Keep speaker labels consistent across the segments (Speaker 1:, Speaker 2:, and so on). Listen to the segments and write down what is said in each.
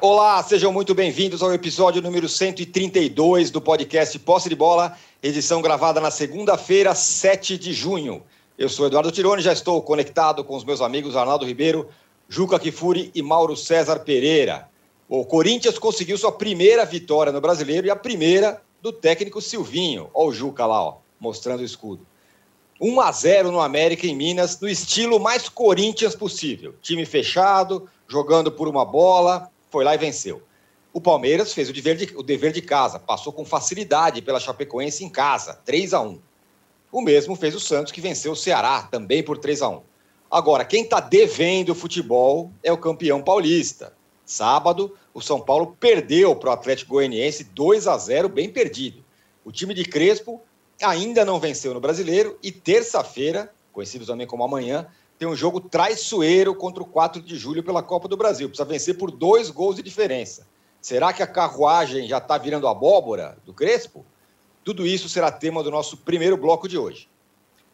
Speaker 1: Olá, sejam muito bem-vindos ao episódio número 132 do podcast Posse de Bola, edição gravada na segunda-feira, 7 de junho. Eu sou Eduardo Tironi, já estou conectado com os meus amigos Arnaldo Ribeiro, Juca Kifuri e Mauro César Pereira. O Corinthians conseguiu sua primeira vitória no Brasileiro e a primeira do técnico Silvinho. Olha o Juca lá, ó, mostrando o escudo. 1 a 0 no América em Minas, no estilo mais Corinthians possível. Time fechado, jogando por uma bola, foi lá e venceu. O Palmeiras fez o dever, de, o dever de casa, passou com facilidade pela Chapecoense em casa, 3 a 1 O mesmo fez o Santos, que venceu o Ceará, também por 3 a 1 Agora, quem está devendo o futebol é o campeão paulista. Sábado, o São Paulo perdeu para o Atlético Goianiense 2 a 0 bem perdido. O time de Crespo ainda não venceu no Brasileiro e terça-feira, conhecido também como amanhã, tem um jogo traiçoeiro contra o 4 de julho pela Copa do Brasil. Precisa vencer por dois gols de diferença. Será que a carruagem já está virando abóbora do Crespo? Tudo isso será tema do nosso primeiro bloco de hoje.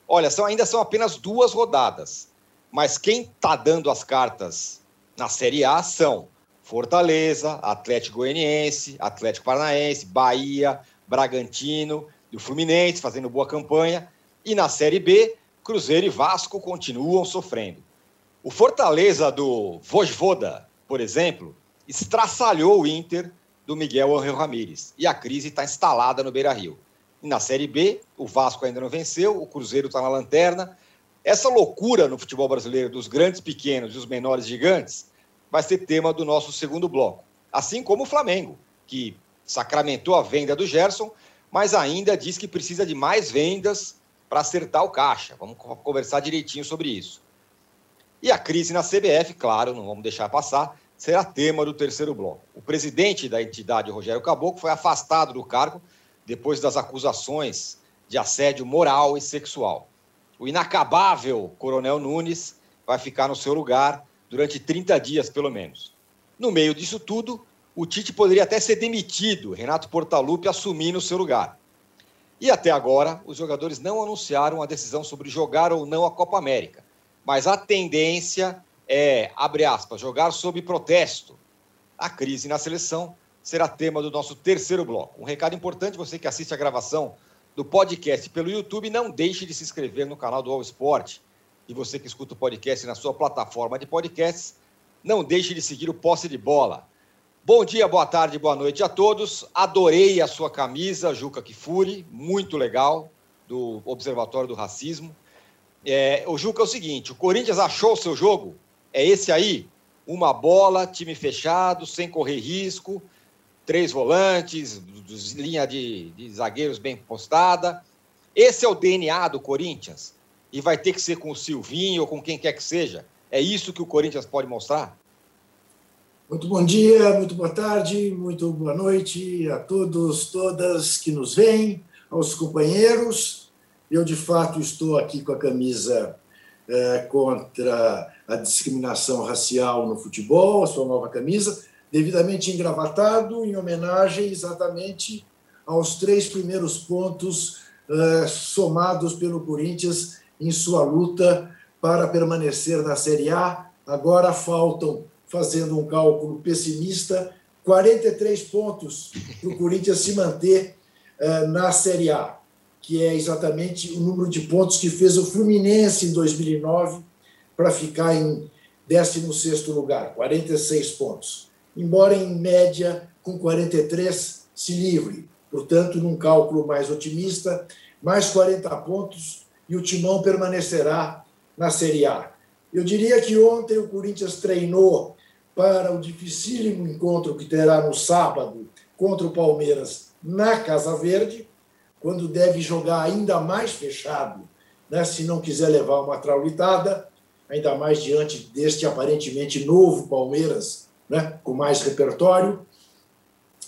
Speaker 1: Olha, são, ainda são apenas duas rodadas, mas quem está dando as cartas na Série A são Fortaleza, Atlético Goianiense, Atlético Paranaense, Bahia, Bragantino, e o Fluminense fazendo boa campanha. E na Série B, Cruzeiro e Vasco continuam sofrendo. O Fortaleza do Vojvoda, por exemplo, estraçalhou o Inter do Miguel Angel Ramírez. E a crise está instalada no Beira Rio. E na Série B, o Vasco ainda não venceu, o Cruzeiro está na lanterna. Essa loucura no futebol brasileiro dos grandes pequenos e os menores gigantes vai ser tema do nosso segundo bloco. Assim como o Flamengo, que sacramentou a venda do Gerson, mas ainda diz que precisa de mais vendas para acertar o caixa. Vamos conversar direitinho sobre isso. E a crise na CBF, claro, não vamos deixar passar, será tema do terceiro bloco. O presidente da entidade, Rogério Caboclo, foi afastado do cargo depois das acusações de assédio moral e sexual. O inacabável Coronel Nunes vai ficar no seu lugar durante 30 dias, pelo menos. No meio disso tudo, o Tite poderia até ser demitido, Renato Portaluppi assumir no seu lugar. E até agora, os jogadores não anunciaram a decisão sobre jogar ou não a Copa América. Mas a tendência é, abre aspas, jogar sob protesto. A crise na seleção será tema do nosso terceiro bloco. Um recado importante, você que assiste a gravação do podcast pelo YouTube, não deixe de se inscrever no canal do All Sport. E você que escuta o podcast na sua plataforma de podcasts, não deixe de seguir o Posse de Bola. Bom dia, boa tarde, boa noite a todos. Adorei a sua camisa, Juca Kifuri, muito legal, do Observatório do Racismo. É, o Juca é o seguinte: o Corinthians achou o seu jogo? É esse aí? Uma bola, time fechado, sem correr risco, três volantes, linha de, de zagueiros bem postada. Esse é o DNA do Corinthians? E vai ter que ser com o Silvinho ou com quem quer que seja? É isso que o Corinthians pode mostrar?
Speaker 2: Muito bom dia, muito boa tarde, muito boa noite a todos, todas que nos veem, aos companheiros. Eu, de fato, estou aqui com a camisa é, contra a discriminação racial no futebol, a sua nova camisa, devidamente engravatado, em homenagem exatamente aos três primeiros pontos é, somados pelo Corinthians em sua luta para permanecer na Série A. Agora faltam fazendo um cálculo pessimista, 43 pontos para o Corinthians se manter uh, na Série A, que é exatamente o número de pontos que fez o Fluminense em 2009 para ficar em 16º lugar, 46 pontos. Embora em média com 43 se livre, portanto, num cálculo mais otimista, mais 40 pontos e o Timão permanecerá na Série A. Eu diria que ontem o Corinthians treinou para o dificílimo encontro que terá no sábado contra o Palmeiras na Casa Verde, quando deve jogar ainda mais fechado, né, se não quiser levar uma traulitada, ainda mais diante deste aparentemente novo Palmeiras, né, com mais repertório,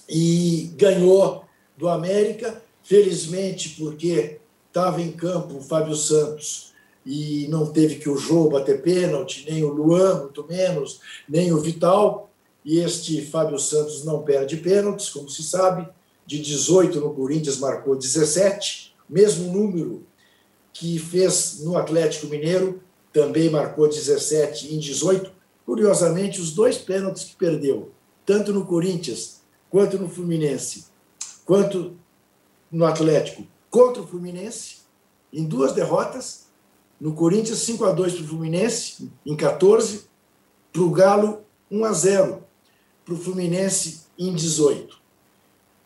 Speaker 2: e ganhou do América, felizmente porque estava em campo o Fábio Santos e não teve que o Jô bater pênalti, nem o Luan, muito menos, nem o Vital. E este Fábio Santos não perde pênaltis, como se sabe. De 18 no Corinthians marcou 17, mesmo número que fez no Atlético Mineiro, também marcou 17 em 18. Curiosamente, os dois pênaltis que perdeu tanto no Corinthians, quanto no Fluminense, quanto no Atlético, contra o Fluminense, em duas derrotas. No Corinthians, 5 a 2 para o Fluminense, em 14. Para o Galo, 1 a 0 para o Fluminense, em 18.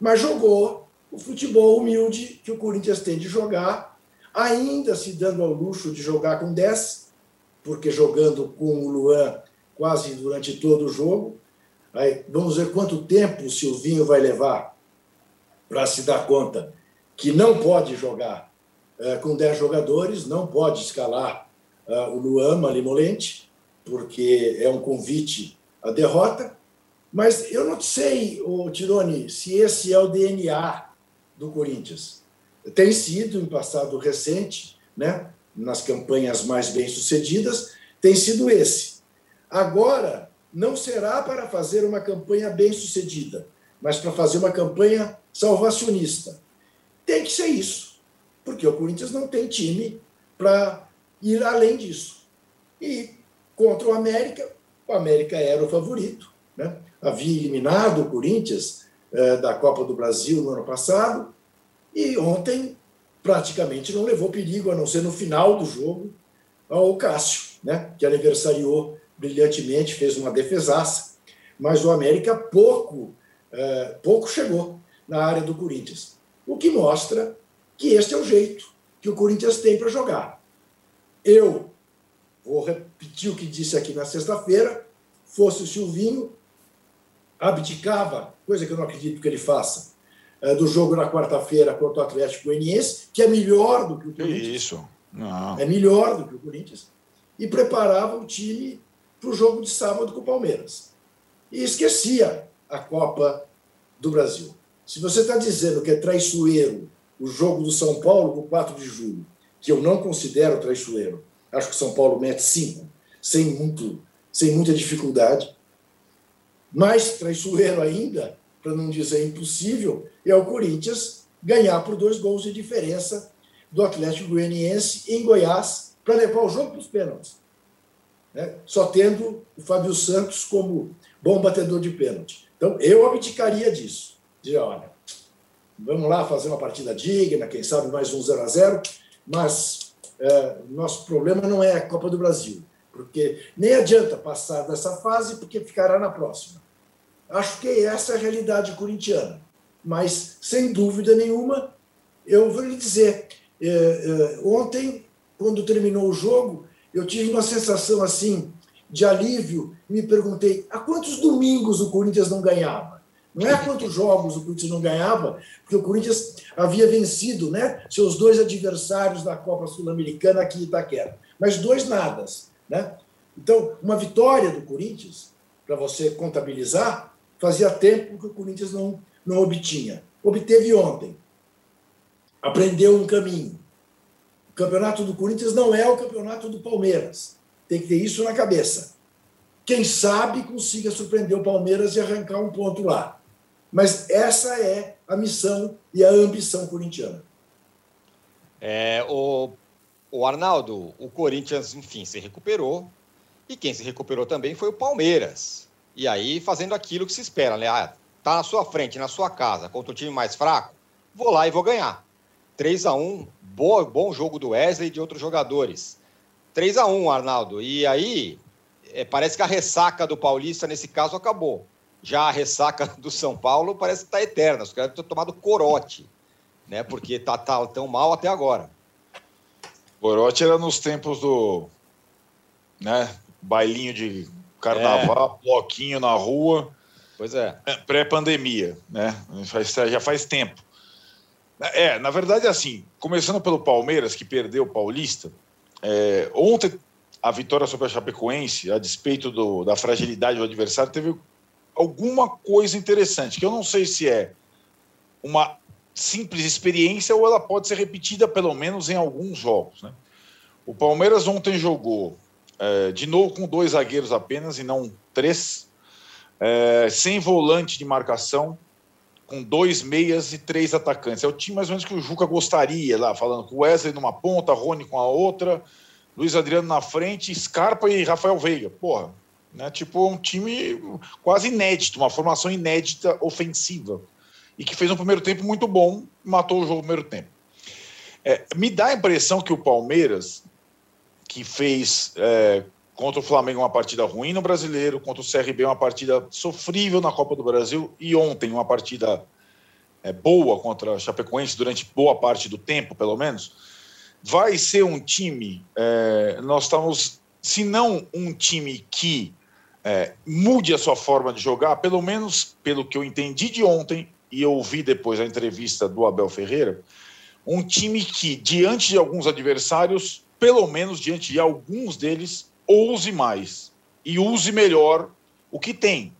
Speaker 2: Mas jogou o futebol humilde que o Corinthians tem de jogar, ainda se dando ao luxo de jogar com 10, porque jogando com o Luan quase durante todo o jogo. Aí, vamos ver quanto tempo o Silvinho vai levar para se dar conta que não pode jogar com 10 jogadores, não pode escalar é, o Luan Malimolente, porque é um convite à derrota. Mas eu não sei, o Tirone, se esse é o DNA do Corinthians. Tem sido, em passado recente, né, nas campanhas mais bem-sucedidas, tem sido esse. Agora, não será para fazer uma campanha bem-sucedida, mas para fazer uma campanha salvacionista. Tem que ser isso, porque o Corinthians não tem time para ir além disso. E contra o América, o América era o favorito. Né? Havia eliminado o Corinthians é, da Copa do Brasil no ano passado, e ontem praticamente não levou perigo, a não ser no final do jogo, ao Cássio, né, que aniversariou brilhantemente, fez uma defesaça, mas o América pouco, é, pouco chegou na área do Corinthians. O que mostra que este é o jeito que o Corinthians tem para jogar. Eu vou repetir o que disse aqui na sexta-feira: fosse o Silvinho, abdicava, coisa que eu não acredito que ele faça, é, do jogo na quarta-feira contra o Atlético Goianiense, que é melhor do que o Corinthians.
Speaker 3: Isso. Não.
Speaker 2: É melhor do que o Corinthians. E preparava o time para o jogo de sábado com o Palmeiras. E esquecia a Copa do Brasil. Se você está dizendo que é traiçoeiro o jogo do São Paulo com 4 de julho, que eu não considero traiçoeiro, acho que São Paulo mete 5, sem, muito, sem muita dificuldade, mais traiçoeiro ainda, para não dizer impossível, é o Corinthians ganhar por dois gols de diferença do Atlético Goianiense em Goiás para levar o jogo para os pênaltis. Né? Só tendo o Fábio Santos como bom batedor de pênalti. Então, eu abdicaria disso. Dizer, olha, vamos lá fazer uma partida digna, quem sabe mais um 0 a 0 mas é, nosso problema não é a Copa do Brasil, porque nem adianta passar dessa fase, porque ficará na próxima. Acho que essa é a realidade corintiana. Mas, sem dúvida nenhuma, eu vou lhe dizer, é, é, ontem, quando terminou o jogo, eu tive uma sensação assim de alívio me perguntei há quantos domingos o Corinthians não ganhava? Não é quantos jogos o Corinthians não ganhava, porque o Corinthians havia vencido né, seus dois adversários da Copa Sul-Americana aqui em Itaquera, mas dois nadas. Né? Então, uma vitória do Corinthians, para você contabilizar, Fazia tempo que o Corinthians não, não obtinha. Obteve ontem. Aprendeu um caminho. O campeonato do Corinthians não é o campeonato do Palmeiras. Tem que ter isso na cabeça. Quem sabe consiga surpreender o Palmeiras e arrancar um ponto lá. Mas essa é a missão e a ambição corintiana.
Speaker 1: É, o, o Arnaldo, o Corinthians, enfim, se recuperou. E quem se recuperou também foi o Palmeiras. E aí fazendo aquilo que se espera, né? Ah, tá na sua frente, na sua casa, contra o time mais fraco, vou lá e vou ganhar. 3 a 1 bom, bom jogo do Wesley e de outros jogadores. 3 a 1 Arnaldo. E aí, é, parece que a ressaca do Paulista, nesse caso, acabou. Já a ressaca do São Paulo parece que está eterna. Os caras estão tomado corote, né? Porque tá, tá tão mal até agora.
Speaker 3: Corote era nos tempos do né, bailinho de carnaval, é. bloquinho na rua.
Speaker 1: Pois é.
Speaker 3: é. Pré-pandemia, né? já faz tempo. É, na verdade, assim, começando pelo Palmeiras, que perdeu o Paulista, é, ontem a vitória sobre a Chapecoense, a despeito do, da fragilidade do adversário, teve alguma coisa interessante, que eu não sei se é uma simples experiência ou ela pode ser repetida pelo menos em alguns jogos. Né? O Palmeiras ontem jogou é, de novo com dois zagueiros apenas e não três, é, sem volante de marcação, com dois meias e três atacantes. É o time mais ou menos que o Juca gostaria lá, falando com o Wesley numa ponta, Rony com a outra, Luiz Adriano na frente, Scarpa e Rafael Veiga. Porra, Né? Tipo, um time quase inédito, uma formação inédita ofensiva. E que fez um primeiro tempo muito bom, matou o jogo no primeiro tempo. É, me dá a impressão que o Palmeiras, que fez é, contra o Flamengo uma partida ruim no brasileiro, contra o CRB uma partida sofrível na Copa do Brasil e ontem uma partida é, boa contra a Chapecoense durante boa parte do tempo, pelo menos, vai ser um time. É, nós estamos, se não um time que é, mude a sua forma de jogar, pelo menos pelo que eu entendi de ontem e eu ouvi depois a entrevista do Abel Ferreira, um time que, diante de alguns adversários, pelo menos diante de alguns deles, ouse mais e use melhor o que tem.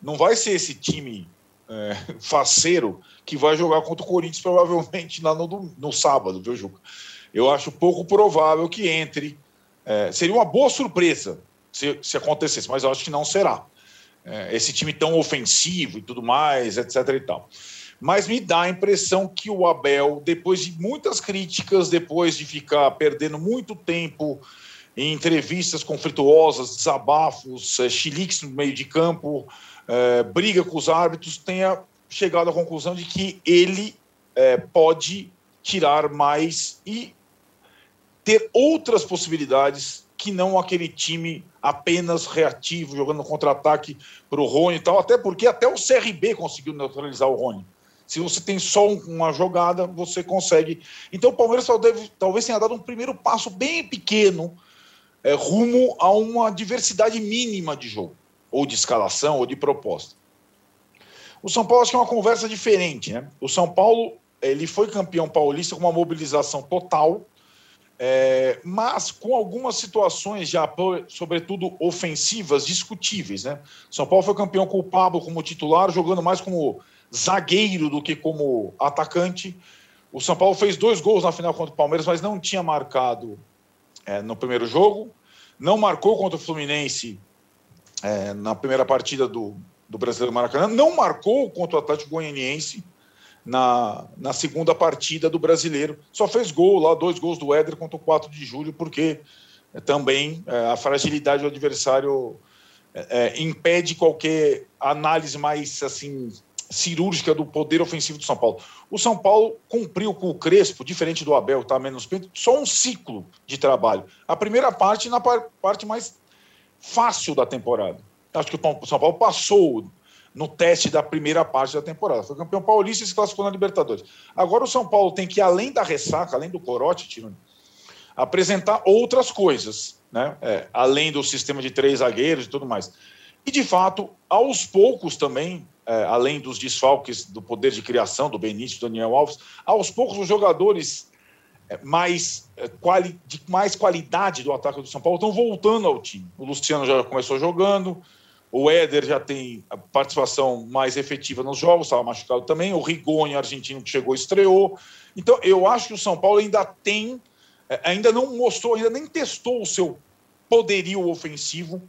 Speaker 3: Não vai ser esse time é, faceiro que vai jogar contra o Corinthians provavelmente lá no, no sábado, viu, Juca? Eu acho pouco provável que entre. É, seria uma boa surpresa se, se acontecesse, mas eu acho que não será. É, esse time tão ofensivo e tudo mais, etc. e tal. Mas me dá a impressão que o Abel, depois de muitas críticas, depois de ficar perdendo muito tempo em entrevistas conflituosas, desabafos, é, chiliques no meio de campo, é, briga com os árbitros, tenha chegado à conclusão de que ele é, pode tirar mais e ter outras possibilidades que não aquele time apenas reativo, jogando contra-ataque para o Rony e tal, até porque até o CRB conseguiu neutralizar o Rony. Se você tem só uma jogada, você consegue. Então o Palmeiras deve, talvez tenha dado um primeiro passo bem pequeno é, rumo a uma diversidade mínima de jogo ou de escalação, ou de proposta. O São Paulo acho que é uma conversa diferente, né? O São Paulo ele foi campeão paulista com uma mobilização total, é, mas com algumas situações já, sobretudo ofensivas, discutíveis, né? São Paulo foi campeão com o Pablo como titular, jogando mais como zagueiro do que como atacante. O São Paulo fez dois gols na final contra o Palmeiras, mas não tinha marcado é, no primeiro jogo. Não marcou contra o Fluminense é, na primeira partida do, do Brasileiro Maracanã, não marcou contra o Atlético Goianiense na, na segunda partida do Brasileiro. Só fez gol lá, dois gols do Éder contra o 4 de julho, porque é, também é, a fragilidade do adversário é, impede qualquer análise mais assim cirúrgica do poder ofensivo do São Paulo. O São Paulo cumpriu com o Crespo, diferente do Abel, tá menos só um ciclo de trabalho. A primeira parte na parte mais fácil da temporada. Acho que o São Paulo passou no teste da primeira parte da temporada. Foi campeão paulista e se classificou na Libertadores. Agora o São Paulo tem que, além da ressaca, além do corote, Tironi, apresentar outras coisas, né? É, além do sistema de três zagueiros e tudo mais. E, de fato, aos poucos também, é, além dos desfalques do poder de criação do Benício do Daniel Alves, aos poucos os jogadores é, mais, é, quali, de mais qualidade do ataque do São Paulo estão voltando ao time. O Luciano já começou jogando, o Éder já tem a participação mais efetiva nos jogos, estava machucado também, o Rigoni, argentino, que chegou, estreou. Então, eu acho que o São Paulo ainda tem, é, ainda não mostrou, ainda nem testou o seu poderio ofensivo,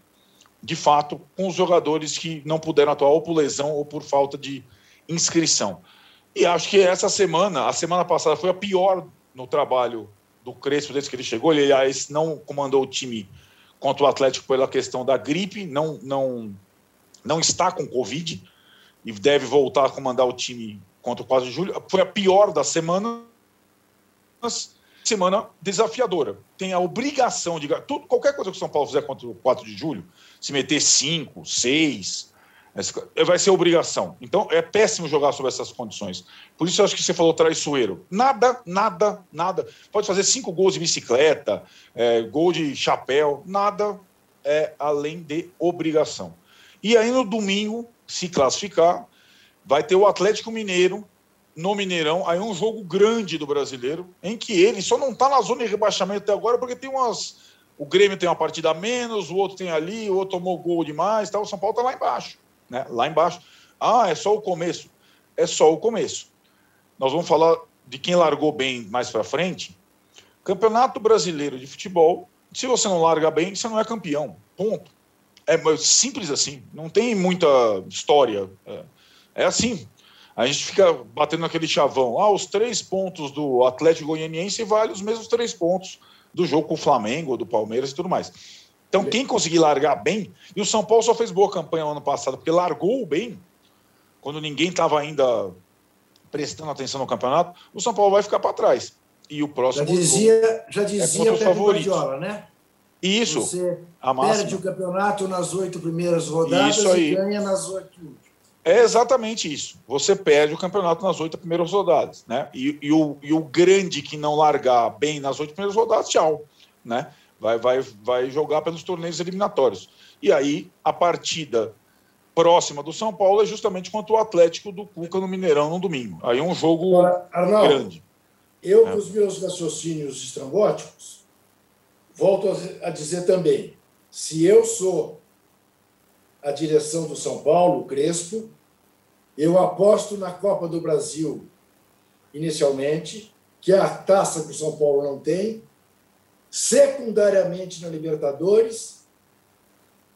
Speaker 3: de fato, com os jogadores que não puderam atuar ou por lesão ou por falta de inscrição. E acho que essa semana, a semana passada, foi a pior no trabalho do Crespo desde que ele chegou. Ele, aliás, não comandou o time contra o Atlético pela questão da gripe, não, não, não está com Covid e deve voltar a comandar o time contra o 4 de julho. Foi a pior das semanas, semana desafiadora. Tem a obrigação de. Tudo, qualquer coisa que o São Paulo fizer contra o 4 de julho, se meter 5, 6, vai ser obrigação. Então é péssimo jogar sob essas condições. Por isso eu acho que você falou traiçoeiro. Nada, nada, nada. Pode fazer cinco gols de bicicleta, é, gol de chapéu, nada é além de obrigação. E aí no domingo, se classificar, vai ter o Atlético Mineiro no Mineirão. Aí um jogo grande do brasileiro, em que ele só não está na zona de rebaixamento até agora, porque tem umas. O Grêmio tem uma partida a menos, o outro tem ali, o outro tomou gol demais, tá? o São Paulo está lá embaixo né? lá embaixo. Ah, é só o começo. É só o começo. Nós vamos falar de quem largou bem mais para frente. Campeonato Brasileiro de Futebol. Se você não larga bem, você não é campeão. Ponto. É simples assim. Não tem muita história. É, é assim. A gente fica batendo naquele chavão. Ah, os três pontos do Atlético Goianiense valem os mesmos três pontos do jogo com o Flamengo, do Palmeiras e tudo mais. Então, quem conseguir largar bem, e o São Paulo só fez boa campanha no ano passado, porque largou bem, quando ninguém estava ainda prestando atenção no campeonato, o São Paulo vai ficar para trás. E o próximo.
Speaker 2: Já dizia, já dizia é o Guardiola, né?
Speaker 3: Isso.
Speaker 2: Você perde o campeonato nas oito primeiras rodadas e ganha nas oito últimas.
Speaker 3: É exatamente isso. Você perde o campeonato nas oito primeiras rodadas, né? E, e, o, e o grande que não largar bem nas oito primeiras rodadas, tchau, né? Vai, vai, vai jogar pelos torneios eliminatórios. E aí, a partida próxima do São Paulo é justamente contra o Atlético do Cuca no Mineirão no domingo. Aí é um jogo Agora, Arnaldo, grande.
Speaker 2: Eu, é. com os meus raciocínios estrambóticos, volto a dizer também: se eu sou a direção do São Paulo, Crespo, eu aposto na Copa do Brasil inicialmente, que é a taça que o São Paulo não tem, secundariamente na Libertadores,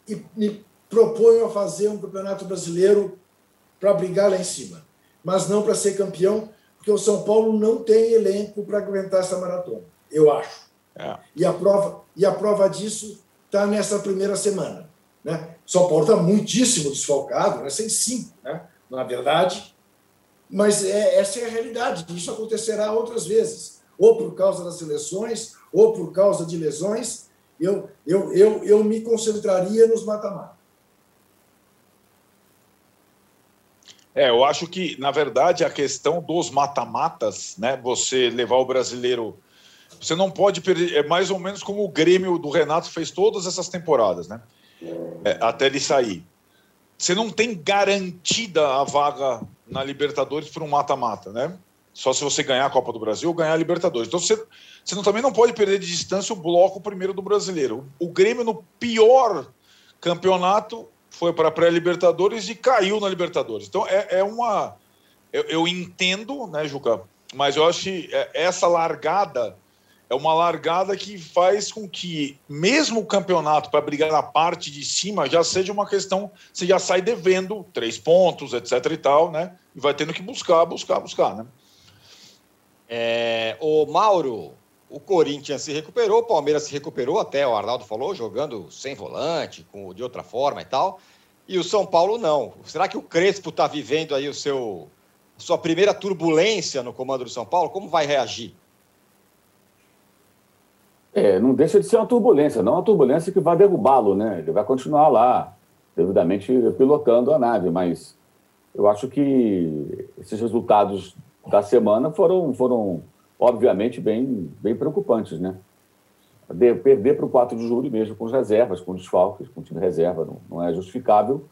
Speaker 2: e me proponho a fazer um campeonato brasileiro para brigar lá em cima, mas não para ser campeão, porque o São Paulo não tem elenco para aguentar essa maratona, eu acho. É. E, a prova, e a prova disso está nessa primeira semana. Né? São Paulo está muitíssimo desfalcado, né? sem cinco, né? na verdade, mas é, essa é a realidade. Isso acontecerá outras vezes, ou por causa das seleções, ou por causa de lesões. Eu, eu, eu, eu me concentraria nos mata-mata.
Speaker 3: É, eu acho que, na verdade, a questão dos mata-matas, né? Você levar o brasileiro. Você não pode perder. É mais ou menos como o Grêmio do Renato fez todas essas temporadas, né? É, até ele sair. Você não tem garantida a vaga na Libertadores por um mata-mata, né? Só se você ganhar a Copa do Brasil ou ganhar a Libertadores. Então você, você não, também não pode perder de distância o bloco primeiro do brasileiro. O Grêmio, no pior campeonato, foi para a pré-Libertadores e caiu na Libertadores. Então é, é uma. Eu, eu, entendo, né, Juca? Mas eu acho que é, essa largada é uma largada que faz com que, mesmo o campeonato para brigar na parte de cima, já seja uma questão, você já sai devendo três pontos, etc e tal, né? E vai tendo que buscar, buscar, buscar, né?
Speaker 1: É, o Mauro, o Corinthians se recuperou, o Palmeiras se recuperou, até o Arnaldo falou, jogando sem volante, com, de outra forma e tal. E o São Paulo não. Será que o Crespo está vivendo aí o seu sua primeira turbulência no comando do São Paulo? Como vai reagir?
Speaker 4: É, não deixa de ser uma turbulência, não uma turbulência que vai derrubá-lo, né? Ele vai continuar lá, devidamente pilotando a nave, mas eu acho que esses resultados da semana foram, foram obviamente, bem, bem preocupantes, né? De, perder para o 4 de julho mesmo, com as reservas, com desfalques, com time reserva, não, não é justificável.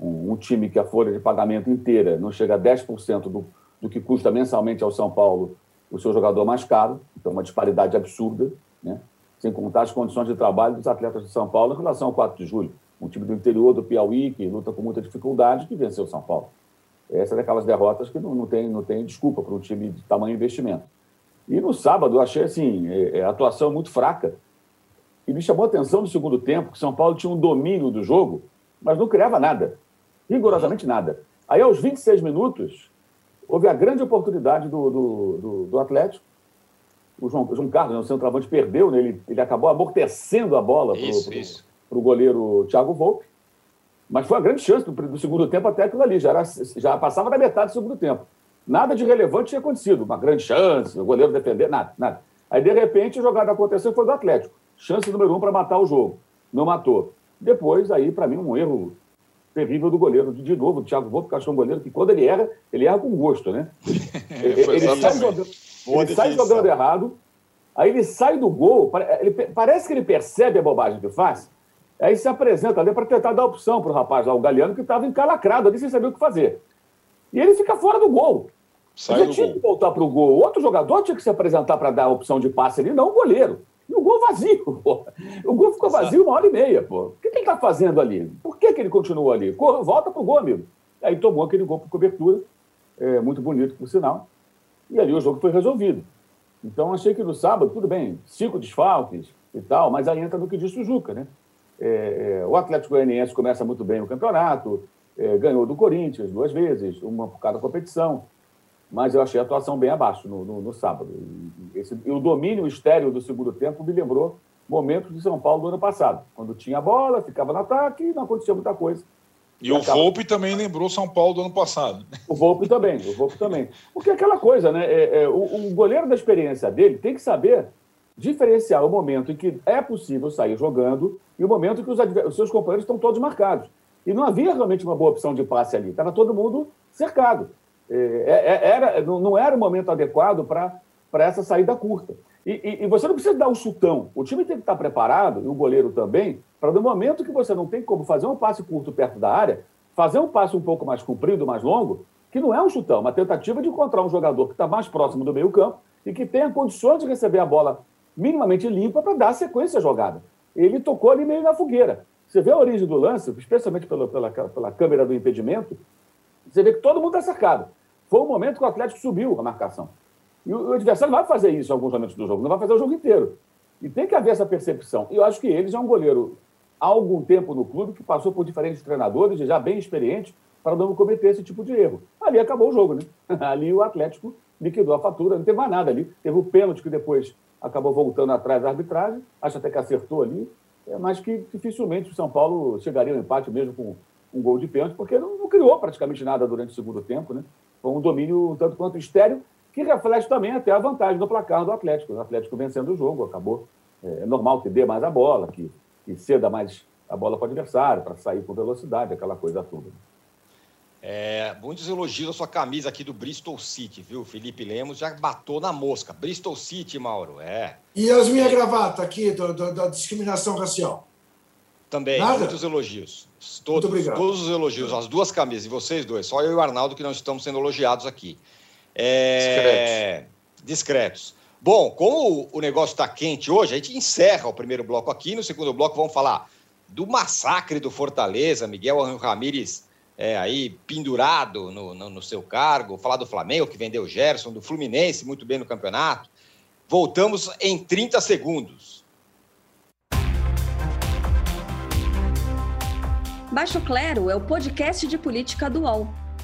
Speaker 4: Um, um, time que a folha de pagamento inteira não chega a 10% do, do que custa mensalmente ao São Paulo o seu jogador mais caro, então uma disparidade absurda, né? sem contar as condições de trabalho dos atletas de São Paulo em relação ao 4 de julho. Um time do interior do Piauí, que luta com muita dificuldade, que venceu o São Paulo. Essa é daquelas derrotas que não, não, tem, não tem desculpa para um time de tamanho investimento. E no sábado eu achei assim, é, é, a atuação muito fraca. E me chamou a atenção no segundo tempo que São Paulo tinha um domínio do jogo, mas não criava nada. Rigorosamente nada. Aí, aos 26 minutos, houve a grande oportunidade do, do, do, do Atlético. O João, o João Carlos, né, o centroavante, perdeu, né? ele, ele acabou amortecendo a bola para o goleiro Thiago Volpe. Mas foi a grande chance do, do, segundo tempo até aquilo ali. Já, era, já passava da metade do segundo tempo. Nada de relevante tinha acontecido. Uma grande chance, o goleiro defender, nada, nada. Aí, de repente, a jogada aconteceu foi do Atlético. Chance número um para matar o jogo. Não matou. Depois, aí, para mim, um erro terrível do goleiro. De novo, o Thiago Volpe, que achou um goleiro que, quando ele erra, ele erra com gosto, né? ele, ele sai, jogando, ele sai jogando errado, aí ele sai do gol, ele, parece que ele percebe a bobagem que faz, aí se apresenta ali para tentar dar opção para o rapaz lá, o Galeano, que estava encalacrado ali sem saber o que fazer. E ele fica fora do gol. Sai ele tinha gol. que voltar para o gol. Outro jogador tinha que se apresentar para dar a opção de passe ali, não o goleiro. E o gol vazio, pô. O gol ficou vazio uma hora e meia, pô. O que, que ele está fazendo ali? Por que, que ele continuou ali? Volta para o gol, amigo. Aí tomou aquele gol por cobertura, é, muito bonito, por sinal. E ali o jogo foi resolvido. Então, achei que no sábado, tudo bem, cinco desfalques e tal, mas aí entra no que disse o Juca, né? É, é, o Atlético Goianiense começa muito bem o campeonato, é, ganhou do Corinthians duas vezes, uma por cada competição, mas eu achei a atuação bem abaixo no, no, no sábado. E, esse, e o domínio estéreo do segundo tempo me lembrou momentos de São Paulo do ano passado, quando tinha a bola, ficava no ataque e não acontecia muita coisa.
Speaker 3: E, e o acaba... Volpe também lembrou São Paulo do ano passado.
Speaker 4: O Volpe também, o Volpe também. Porque é aquela coisa, né? É, é, o, o, goleiro da experiência dele tem que saber diferenciar o momento em que é possível sair jogando e o momento em que os, os seus companheiros estão todos marcados. E não havia realmente uma boa opção de passe ali. Estava todo mundo cercado. É, é, é era, não era o momento adequado para essa saída curta. E, e, e, você não precisa dar um chutão. O time tem que estar preparado, e o goleiro também, para no momento que você não tem como fazer um passe curto perto da área, fazer um passe um pouco mais comprido, mais longo, que não é um chutão, uma tentativa de encontrar um jogador que está mais próximo do meio campo e que tenha condições de receber a bola minimamente limpa para dar sequência à jogada. Ele tocou ali meio na fogueira. Você vê a origem do lance, especialmente pela, pela, pela câmera do impedimento, você vê que todo mundo está cercado. Foi o momento que o Atlético subiu a marcação. E o, o adversário vai fazer isso em alguns momentos do jogo, não vai fazer o jogo inteiro. E tem que haver essa percepção. E eu acho que ele já é um goleiro há algum tempo no clube, que passou por diferentes treinadores, já bem experiente, para não cometer esse tipo de erro. Ali acabou o jogo, né? Ali o Atlético liquidou a fatura, não teve mais nada ali. Teve o pênalti que depois acabou voltando atrás da arbitragem, acho até que acertou ali, é, mas que dificilmente o São Paulo chegaria ao empate mesmo com um gol de pênalti, porque não, não criou praticamente nada durante o segundo tempo, né? Foi um domínio tanto quanto estéreo, que reflete também até a vantagem do placar do Atlético. O Atlético vencendo o jogo, acabou. É, é normal que dê mais a bola, que, que ceda mais a bola para o adversário, para sair com velocidade, aquela coisa toda.
Speaker 1: É, muitos elogios à sua camisa aqui do Bristol City, viu? Felipe Lemos já batou na mosca. Bristol City, Mauro, é.
Speaker 2: E as minhas gravatas aqui do, do, da discriminação racial?
Speaker 1: Também, Nada? muitos elogios. Todos,
Speaker 2: Muito obrigado.
Speaker 1: todos os elogios, as duas camisas, e vocês dois, só eu e o Arnaldo que não estamos sendo elogiados aqui. É... Discretos. Discretos. Bom, como o negócio está quente hoje, a gente encerra o primeiro bloco aqui. No segundo bloco, vamos falar do massacre do Fortaleza. Miguel Ramírez é, aí pendurado no, no, no, seu cargo, falar do Flamengo, que vendeu o Gerson, do Fluminense, muito bem no campeonato. Voltamos em 30 segundos.
Speaker 5: Baixo Clero é o podcast de política do UOL.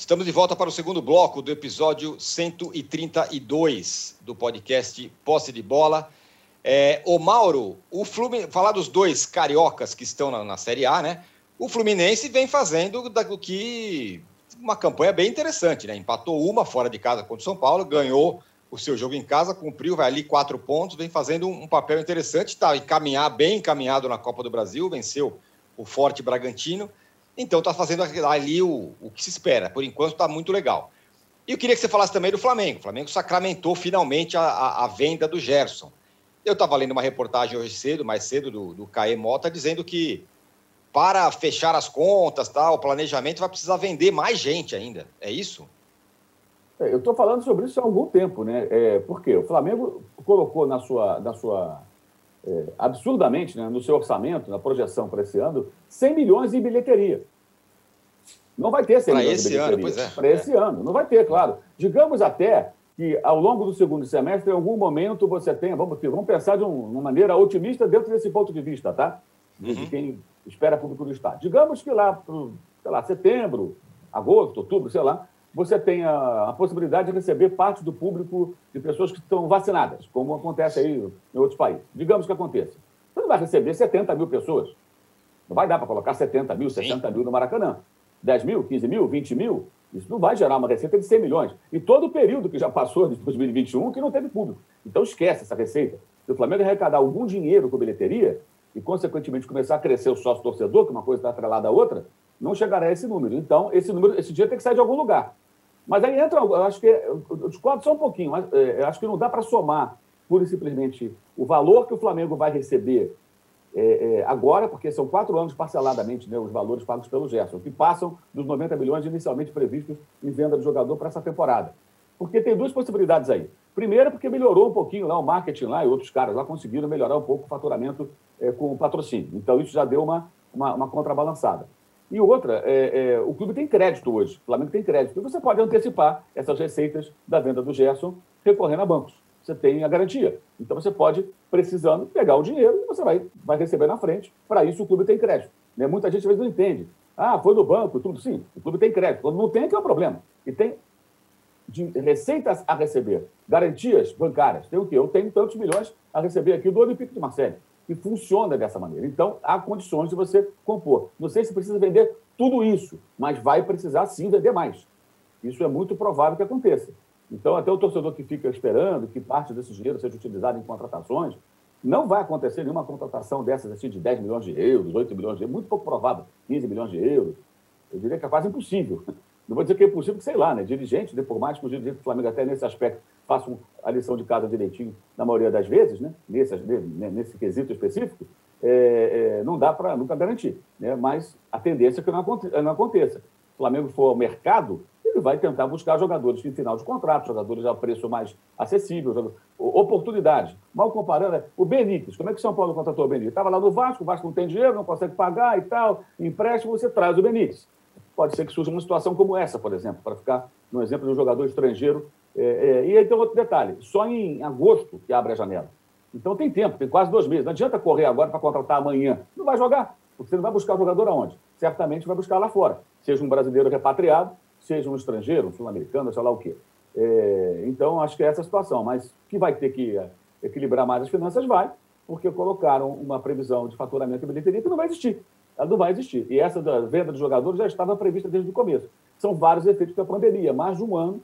Speaker 1: Estamos de volta para o segundo bloco do episódio 132 do podcast Posse de Bola. É, o Mauro, o Fluminense, falar dos dois cariocas que estão na, na Série A, né? O Fluminense vem fazendo do que uma campanha bem interessante, né? Empatou uma fora de casa contra o São Paulo, ganhou o seu jogo em casa, cumpriu, vai ali quatro pontos, vem fazendo um, papel interessante, está encaminhar, bem encaminhado na Copa do Brasil, venceu o Forte Bragantino então está fazendo ali o, o que se espera. Por enquanto está muito legal. E eu queria que você falasse também do Flamengo. O Flamengo sacramentou finalmente a, a, a venda do Gerson. Eu estava lendo uma reportagem hoje cedo, mais cedo, do, do Caê Mota, dizendo que para fechar as contas, tá, o planejamento vai precisar vender mais gente ainda. É isso?
Speaker 4: É, eu estou falando sobre isso há algum tempo, né? É, porque o Flamengo colocou na sua, na sua é, absurdamente né, no seu orçamento, na projeção para esse ano, 100 milhões em bilheteria. Não vai ter 100 pra milhões esse
Speaker 1: Ano, pois é.
Speaker 4: Para esse é. ano, não vai ter, claro. Digamos até que ao longo do segundo semestre, em algum momento, você tenha, vamos, vamos pensar de uma maneira otimista dentro desse ponto de vista, tá? De uhum. quem espera público do Estado. Digamos que lá para, sei lá, setembro, agosto, outubro, sei lá, você tem a, a, possibilidade de receber parte do público de pessoas que estão vacinadas, como acontece aí em outros países. Digamos que aconteça. Você não vai receber 70 mil pessoas. Não vai dar para colocar 70 mil, 60 Sim. mil no Maracanã. 10 mil, 15 mil, 20 mil, isso não vai gerar uma receita de 100 milhões. E todo o período que já passou de 2021 que não teve público. Então esquece essa receita. Se o Flamengo arrecadar algum dinheiro com bilheteria e, consequentemente, começar a crescer o sócio-torcedor, que uma coisa está atrelada à outra, não chegará a esse número. Então, esse número, esse dinheiro tem que sair de algum lugar. Mas aí entra, eu acho que, eu discordo só um pouquinho, mas é, eu acho que não dá para somar pura e simplesmente o valor que o Flamengo vai receber é, é, agora, porque são quatro anos parceladamente né, os valores pagos pelo Gerson, que passam dos 90 milhões inicialmente previstos em venda de jogador para essa temporada. Porque tem duas possibilidades aí. Primeiro, porque melhorou um pouquinho lá o marketing lá e outros caras lá conseguiram melhorar um pouco o faturamento é, com o patrocínio. Então, isso já deu uma, uma, uma contrabalançada. E outra, é, é, o clube tem crédito hoje, o Flamengo tem crédito. E você pode antecipar essas receitas da venda do Gerson recorrendo a bancos. Você tem a garantia. Então você pode, precisando, pegar o dinheiro e você vai, vai receber na frente. Para isso o clube tem crédito. Né? Muita gente às vezes não entende. Ah, foi no banco, tudo. Sim, o clube tem crédito. Quando não tem, que é o problema. E tem de receitas a receber, garantias bancárias. Tem o quê? Eu tenho tantos milhões a receber aqui do Olympique de Marseille. E funciona dessa maneira. Então, há condições de você compor. Não sei se precisa vender tudo isso, mas vai precisar sim vender mais. Isso é muito provável que aconteça. Então, até o torcedor que fica esperando que parte desse dinheiro seja utilizado em contratações, não vai acontecer nenhuma contratação dessas assim, de 10 milhões de euros, 8 milhões de euros, muito pouco provável, 15 milhões de euros. Eu diria que é quase impossível. Não vou dizer que é impossível, porque sei lá, né? Dirigente, por mais que o dirigente do Flamengo até nesse aspecto faça a lição de casa direitinho na maioria das vezes, né? Nesse, nesse quesito específico, é, é, não dá para nunca garantir. Né? Mas a tendência é que não, aconteça. Se o Flamengo for ao mercado, ele vai tentar buscar jogadores em final de contrato, jogadores a preço mais acessível, oportunidade. Mal comparando, é, o Benítez, como é que o São Paulo contratou o Benítez? Estava lá no Vasco, o Vasco não tem dinheiro, não consegue pagar e tal, empréstimo, você traz o Benítez. Pode ser que surja uma situação como essa, por exemplo, para ficar no exemplo de um jogador estrangeiro. É, é, e aí tem outro detalhe, só em agosto que abre a janela. Então tem tempo, tem quase dois meses. Não adianta correr agora para contratar amanhã. Não vai jogar, porque você não vai buscar o jogador aonde? Certamente vai buscar lá fora. Seja um brasileiro repatriado, seja um estrangeiro, um sul-americano, sei lá o quê. É, então, acho que é essa a situação. Mas que vai ter que é, equilibrar mais as finanças, vai, porque colocaram uma previsão de faturamento e que não vai existir. Ela não vai existir. E essa da venda de jogadores já estava prevista desde o começo. São vários efeitos da pandemia. Mais de um ano.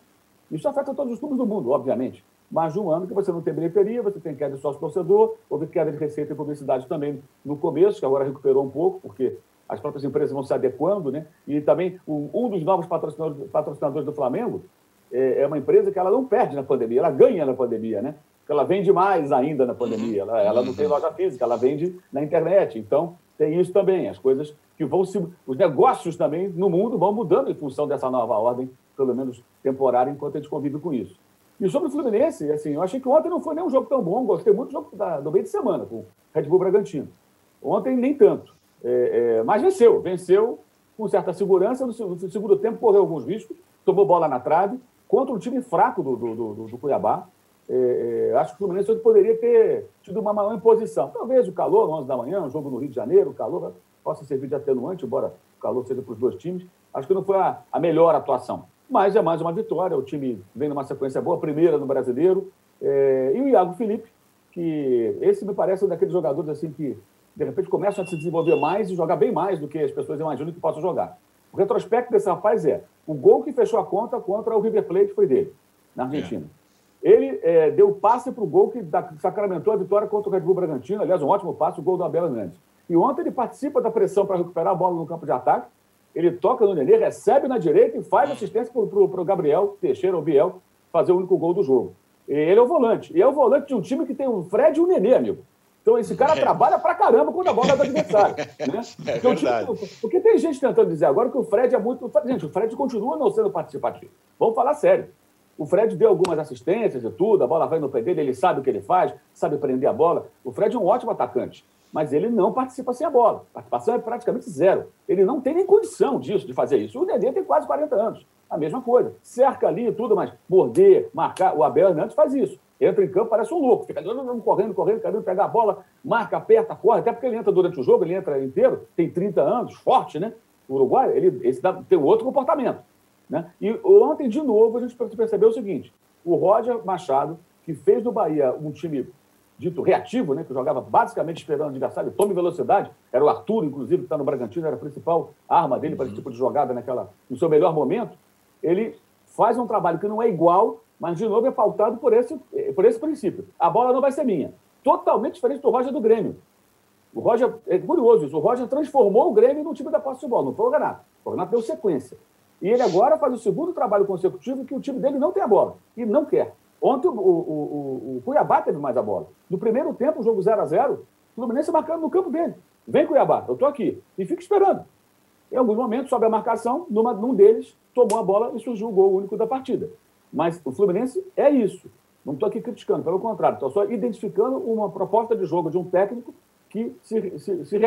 Speaker 4: Isso afeta todos os clubes do mundo, obviamente. Mais de um ano que você não tem bilheteria, você tem queda de sócio-torcedor, houve queda de receita e publicidade também no começo, que agora recuperou um pouco, porque as próprias empresas vão se adequando, né? E também um, dos novos patrocinadores, patrocinadores do Flamengo é, é, uma empresa que ela não perde na pandemia, ela ganha na pandemia, né? Porque ela vende mais ainda na pandemia. Ela, ela não tem loja física, ela vende na internet. Então, tem isso também, as coisas que vão se. Os negócios também no mundo vão mudando em função dessa nova ordem, pelo menos temporária, enquanto a gente convive com isso. E sobre o Fluminense, assim, eu achei que ontem não foi nem um jogo tão bom, gostei muito do jogo da, do meio de semana, com o Red Bull Bragantino. Ontem nem tanto. É, é, mas venceu, venceu com certa segurança. No, segundo tempo, correu alguns riscos, tomou bola na trave, contra um time fraco do, do, do, do Cuiabá. É, é, acho que o Fluminense poderia ter tido uma maior imposição. Talvez o calor, 11 da manhã, um jogo no Rio de Janeiro, o calor possa servir de atenuante, embora o calor seja para os dois times. Acho que não foi a, a, melhor atuação. Mas é mais uma vitória. O time vem numa sequência boa, primeira no brasileiro. É, e o Iago Felipe, que esse me parece um daqueles jogadores assim que de repente começam a se desenvolver mais e jogar bem mais do que as pessoas imaginam que possam jogar. O retrospecto desse rapaz é o gol que fechou a conta contra o River Plate foi dele, na Argentina. Ele é, deu passe para o gol que sacramentou a vitória contra o Red Bull Bragantino, aliás, um ótimo passe, o gol do Abel Hernandes. E ontem ele participa da pressão para recuperar a bola no campo de ataque, ele toca no Nenê, recebe na direita e faz assistência para o Gabriel Teixeira, ou Biel, fazer o único gol do jogo. Ele é o volante. E é o volante de um time que tem o Fred e o Nenê, amigo. Então, esse cara é. trabalha pra caramba quando a bola é do adversário. Né? É porque, tipo, porque tem gente tentando dizer agora que o Fred é muito. Gente, o Fred continua não sendo participativo. Vamos falar sério. O Fred deu algumas assistências e tudo, a bola vai no pé dele, ele sabe o que ele faz, sabe prender a bola. O Fred é um ótimo atacante, mas ele não participa sem a bola. A participação é praticamente zero. Ele não tem nem condição disso, de fazer isso. O Nenê tem quase 40 anos. A mesma coisa. Cerca ali e tudo, mas morder, marcar. O Abel Hernandes faz isso entra em campo, parece um louco, fica correndo, correndo, querendo pegar a bola, marca, aperta, corre, até porque ele entra durante o jogo, ele entra inteiro, tem 30 anos, forte, né? O Uruguai, ele esse dá, tem outro comportamento. Né? E ontem, de novo, a gente percebeu o seguinte: o Roger Machado, que fez do Bahia um time dito reativo, né, que jogava basicamente esperando o adversário, tome velocidade, era o Arthur, inclusive, que está no Bragantino, era a principal arma dele para esse tipo de jogada naquela, no seu melhor momento, ele faz um trabalho que não é igual mas, de novo, é pautado por esse, por esse princípio. A bola não vai ser minha. Totalmente diferente do Roger do Grêmio. O Roger, é curioso isso, o Roger transformou o Grêmio no time da posse de bola, não foi o Renato. O Renato deu sequência. E ele agora faz o segundo trabalho consecutivo que o time dele não tem a bola. E não quer. Ontem o, o, o, o Cuiabá teve mais a bola. No primeiro tempo, o jogo 0 a 0 o Fluminense marcando no campo dele. Vem Cuiabá, eu estou aqui. E fica esperando. Em alguns momentos, sobe a marcação, numa, num deles, tomou a bola e surgiu o gol único da partida. Mas o Fluminense é isso. Não estou aqui criticando, pelo contrário, estou só identificando uma proposta de jogo de um técnico que se, se, se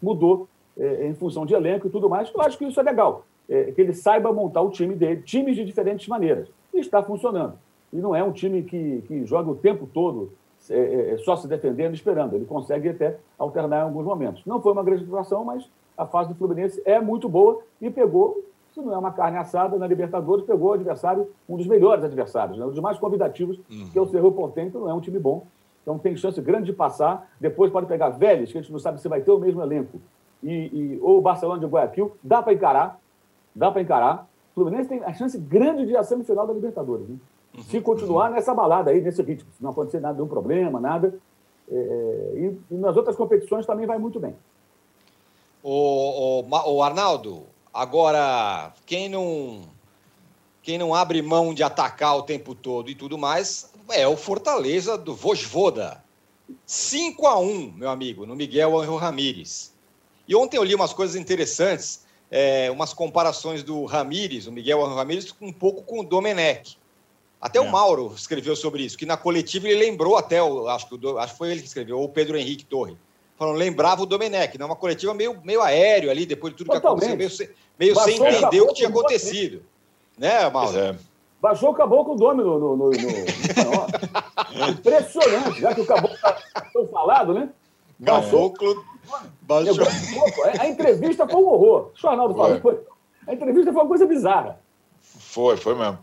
Speaker 4: mudou é, em função de elenco e tudo mais. Eu acho que isso é legal, é, que ele saiba montar o time dele, times de diferentes maneiras. E está funcionando. E não é um time que, que joga o tempo todo é, é, é só se defendendo e esperando. Ele consegue até alternar em alguns momentos. Não foi uma grande situação, mas a fase do Fluminense é muito boa e pegou, se não é uma carne assada, na Libertadores, pegou o adversário, um dos melhores adversários, né? um dos mais convidativos, uhum. que é o Cerro Porteño, que não é um time bom. Então tem chance grande de passar. Depois pode pegar Vélez, que a gente não sabe se vai ter o mesmo elenco, e, e ou o Barcelona de Guayaquil. Dá para encarar. Dá para encarar. O Fluminense tem a chance grande de à semifinal da Libertadores. Né? Se continuar nessa balada aí, nesse ritmo. Se não acontecer nada, nenhum problema, nada. É, é, e, e, nas outras competições também vai muito bem.
Speaker 1: O, o, o Arnaldo, agora, quem não, quem não abre mão de atacar o tempo todo e tudo mais, é o Fortaleza do Vojvoda. 5 a 1 meu amigo, no Miguel Angel Ramírez. E ontem eu li umas coisas interessantes, é, umas comparações do Ramírez, o Miguel Ramírez, um pouco com o Domenech. Até é. o Mauro escreveu sobre isso, que na coletiva ele lembrou até, o, acho, que o, acho que foi ele que escreveu, ou o Pedro Henrique Torre. Falando, lembrava o Domenech, né? uma coletiva meio, meio aéreo ali, depois de tudo Totalmente. que aconteceu, meio, meio sem entender o que tinha acontecido. Né, Mauro? É.
Speaker 4: Baixou o caboclo o nome no, no, no, no Impressionante, já que o caboclo está tão falado, né?
Speaker 1: Caboclo. Baixou.
Speaker 4: A entrevista foi um horror. O Arnaldo falou. Foi. A entrevista foi uma coisa bizarra.
Speaker 3: Foi, foi mesmo.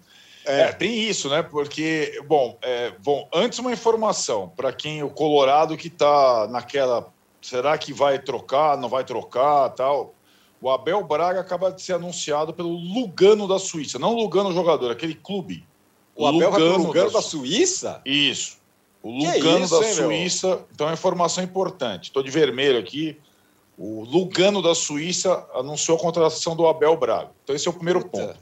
Speaker 3: É, é tem isso, né? Porque, bom, é, bom antes uma informação para quem o Colorado que está naquela. Será que vai trocar, não vai trocar tal? O Abel Braga acaba de ser anunciado pelo Lugano da Suíça. Não Lugano jogador, aquele clube.
Speaker 1: O Abel Lugano, vai Lugano da, da Suíça?
Speaker 3: Isso. O Lugano isso, da hein, Suíça. Meu? Então é informação importante. Estou de vermelho aqui. O Lugano da Suíça anunciou a contratação do Abel Braga. Então esse é o primeiro ponto.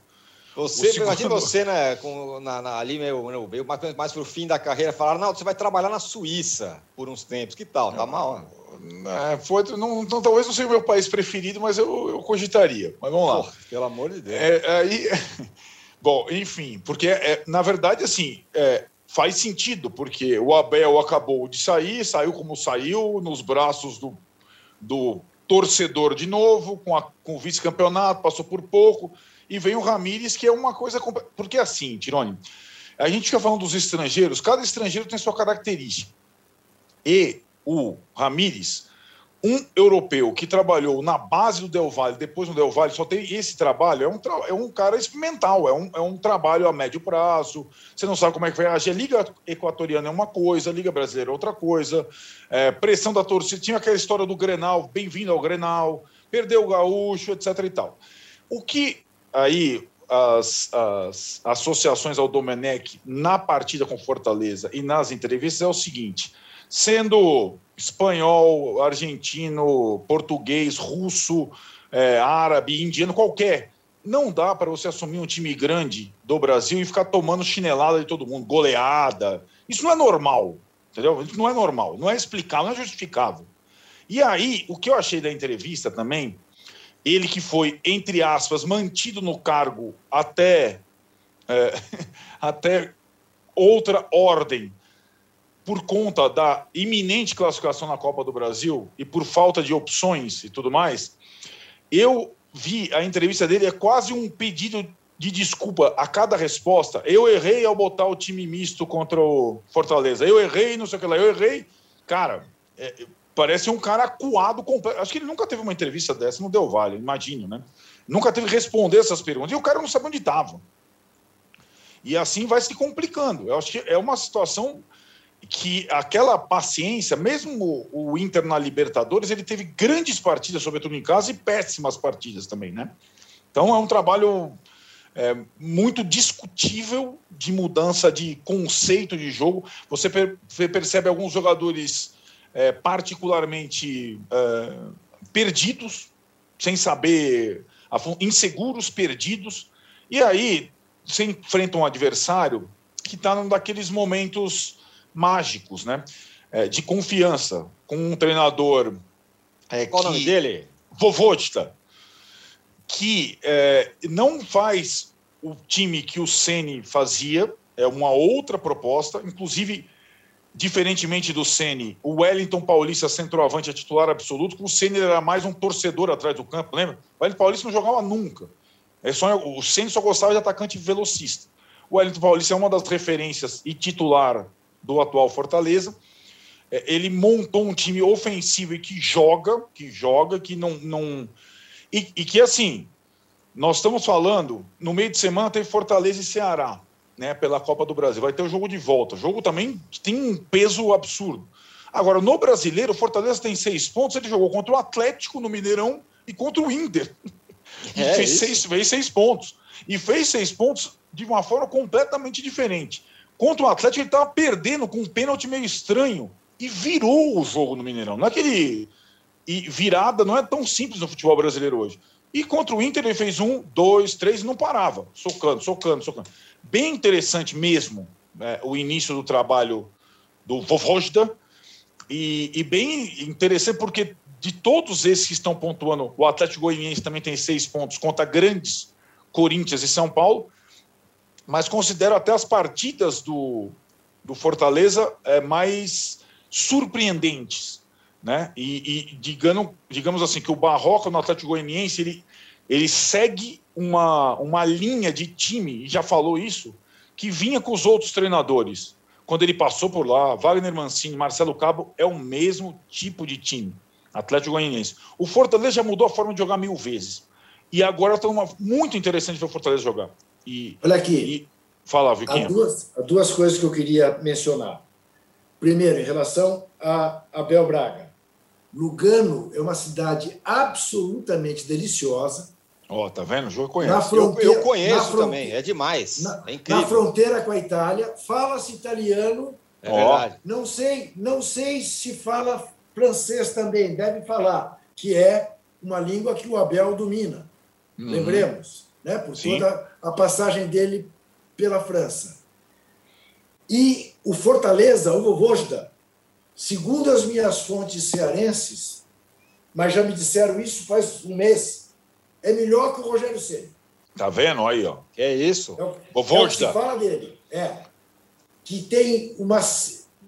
Speaker 1: Você, segundo... imagina você, né, com, na, na, ali meio, meio mais, mais para o fim da carreira, falar, não, você vai trabalhar na Suíça por uns tempos. Que tal? Tá mal?
Speaker 3: É, foi, não, não, talvez não seja o meu país preferido, mas eu, eu cogitaria. Mas vamos lá. Porra,
Speaker 1: pelo amor de Deus.
Speaker 3: É, aí, bom, enfim, porque é, na verdade, assim, é, faz sentido, porque o Abel acabou de sair, saiu como saiu, nos braços do, do torcedor de novo, com, a, com o vice-campeonato, passou por pouco, e vem o Ramires, que é uma coisa. Porque assim, Tirone, a gente fica falando dos estrangeiros, cada estrangeiro tem sua característica. E o Ramires, um europeu que trabalhou na base do Del Valle, depois no Del Valle, só tem esse trabalho, é um, é um cara experimental, é um, é um trabalho a médio prazo, você não sabe como é que vai agir. A Liga Equatoriana é uma coisa, a Liga Brasileira é outra coisa, é, pressão da torcida, tinha aquela história do Grenal, bem-vindo ao Grenal, perdeu o Gaúcho, etc e tal. O que aí as, as associações ao Domenech na partida com Fortaleza e nas entrevistas é o seguinte sendo espanhol, argentino, português, russo, é, árabe, indiano, qualquer. Não dá para você assumir um time grande do Brasil e ficar tomando chinelada de todo mundo, goleada. Isso não é normal, entendeu? Isso não é normal, não é explicável, não é justificável. E aí, o que eu achei da entrevista também, ele que foi, entre aspas, mantido no cargo até, é, até outra ordem por conta da iminente classificação na Copa do Brasil e por falta de opções e tudo mais, eu vi a entrevista dele, é quase um pedido de desculpa a cada resposta. Eu errei ao botar o time misto contra o Fortaleza. Eu errei, não sei o que lá. Eu errei. Cara, é, parece um cara acuado. Acho que ele nunca teve uma entrevista dessa no Del Valle, imagino, né? Nunca teve que responder essas perguntas. E o cara não sabe onde estava. E assim vai se complicando. Eu acho que é uma situação que aquela paciência, mesmo o Inter na Libertadores, ele teve grandes partidas, sobretudo em casa, e péssimas partidas também, né? Então é um trabalho é, muito discutível de mudança de conceito de jogo. Você per percebe alguns jogadores é, particularmente é, perdidos, sem saber, inseguros, perdidos, e aí você enfrenta um adversário que está num daqueles momentos mágicos, né? É, de confiança com um treinador.
Speaker 1: É, Qual que, o nome dele?
Speaker 3: Vovodita, que é, não faz o time que o Ceni fazia, é uma outra proposta, inclusive diferentemente do Ceni, o Wellington Paulista centroavante é titular absoluto, com o Ceni era mais um torcedor atrás do campo, lembra? O Wellington Paulista não jogava nunca. É só, o Ceni só gostava de atacante velocista. O Wellington Paulista é uma das referências e titular do atual Fortaleza. É, ele montou um time ofensivo e que joga, que joga, que não. não e, e que assim, nós estamos falando, no meio de semana tem Fortaleza e Ceará né, pela Copa do Brasil. Vai ter o jogo de volta. O jogo também tem um peso absurdo. Agora, no brasileiro, o Fortaleza tem seis pontos. Ele jogou contra o Atlético no Mineirão e contra o Inter. E é fez, seis, fez seis pontos. E fez seis pontos de uma forma completamente diferente. Contra o Atlético, ele estava perdendo com um pênalti meio estranho e virou o jogo no Mineirão. Não é aquele. E virada não é tão simples no futebol brasileiro hoje. E contra o Inter, ele fez um, dois, três e não parava. Socando, socando, socando bem interessante mesmo né, o início do trabalho do Vovojda e, e, bem interessante porque de todos esses que estão pontuando, o Atlético Goianiense também tem seis pontos contra grandes Corinthians e São Paulo, mas considero até as partidas do, do Fortaleza é, mais surpreendentes, né? E, e digamos, digamos assim que o Barroca no Atlético Goianiense ele, ele segue uma, uma linha de time, e já falou isso, que vinha com os outros treinadores. Quando ele passou por lá, Wagner Mancini, Marcelo Cabo, é o mesmo tipo de time, Atlético Goianiense. O Fortaleza já mudou a forma de jogar mil vezes. E agora está uma, muito interessante ver o Fortaleza jogar. E,
Speaker 2: Olha aqui. E,
Speaker 3: fala, Viquinha.
Speaker 2: Há duas, há duas coisas que eu queria mencionar. Primeiro, em relação a Abel Braga. Lugano é uma cidade absolutamente deliciosa
Speaker 3: Ó, oh, tá vendo? O jogo conhece.
Speaker 1: Na fronteira, eu, eu conheço também, é demais.
Speaker 2: Na,
Speaker 1: é incrível.
Speaker 2: Na fronteira com a Itália, fala-se italiano.
Speaker 1: É verdade.
Speaker 2: Não sei, não sei se fala francês também, deve falar, que é uma língua que o Abel domina. Uhum. Lembremos, né? Por Sim. toda a passagem dele pela França. E o Fortaleza, o Vovojda, segundo as minhas fontes cearenses, mas já me disseram isso faz um mês, é melhor que o Rogério Ceni.
Speaker 3: Tá vendo aí, ó?
Speaker 1: Que é isso?
Speaker 2: É o, é o que se fala dele. É. Que tem uma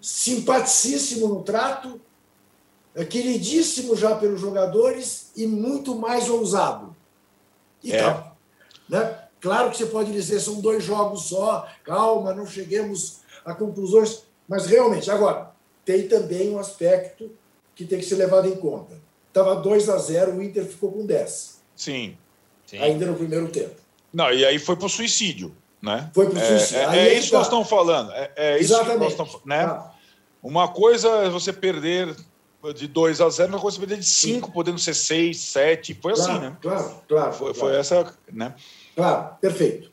Speaker 2: simpaticíssimo no trato, é queridíssimo já pelos jogadores e muito mais ousado. E é. Tal, né? Claro que você pode dizer são dois jogos só, calma, não cheguemos a conclusões, mas realmente, agora, tem também um aspecto que tem que ser levado em conta. Estava 2 a 0 o Inter ficou com 10.
Speaker 3: Sim.
Speaker 2: Sim. Ainda no primeiro tempo.
Speaker 3: Não, e aí foi para o suicídio, né?
Speaker 2: Foi para o suicídio.
Speaker 3: É, é, é isso que nós estamos falando. É, é isso Exatamente. que nós estamos né? Ah. Uma coisa é você perder de 2 a 0, uma coisa é perder de 5, podendo ser 6, 7. Foi
Speaker 2: claro,
Speaker 3: assim, né?
Speaker 2: Claro, claro.
Speaker 3: Foi,
Speaker 2: claro.
Speaker 3: foi essa, né?
Speaker 2: Claro, perfeito.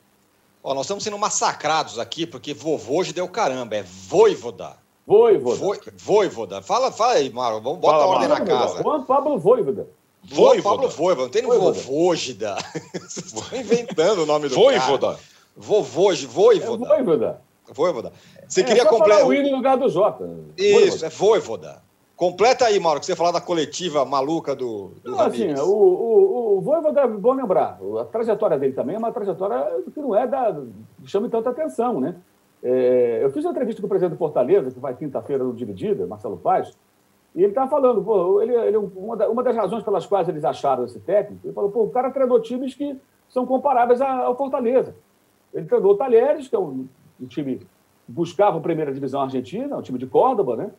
Speaker 1: Ó, nós estamos sendo massacrados aqui porque vovô já deu caramba, é voivoda.
Speaker 4: Voivoda.
Speaker 1: Voivoda. Fala, fala aí, Mário. Vamos botar ordem na casa.
Speaker 4: Juan Pablo Voivoda.
Speaker 1: Voivoda. Pablo Voivoda, não tem Vovôgida. Vocês estão inventando o nome do
Speaker 3: Voivoda. cara.
Speaker 1: Vovoge, Voivoda.
Speaker 4: É Voivoda.
Speaker 1: Voivoda. Você é, queria completar.
Speaker 4: o no lugar do Jota.
Speaker 1: Isso, é Voivoda. Completa aí, Mauro, que você falar da coletiva maluca do, do
Speaker 4: não, assim, o, o, o Voivoda, é bom lembrar, a trajetória dele também é uma trajetória que não é da. chama tanta atenção, né? É, eu fiz uma entrevista com o presidente do Fortaleza, que vai quinta-feira no Dividida, Marcelo Paz, e ele estava falando, pô, ele, ele uma, das razões pelas quais eles acharam esse técnico, ele falou, pô, o cara treinou times que são comparáveis ao Fortaleza. Ele treinou o Talheres, que é um, um time que buscava a primeira divisão argentina, um time de Córdoba, né?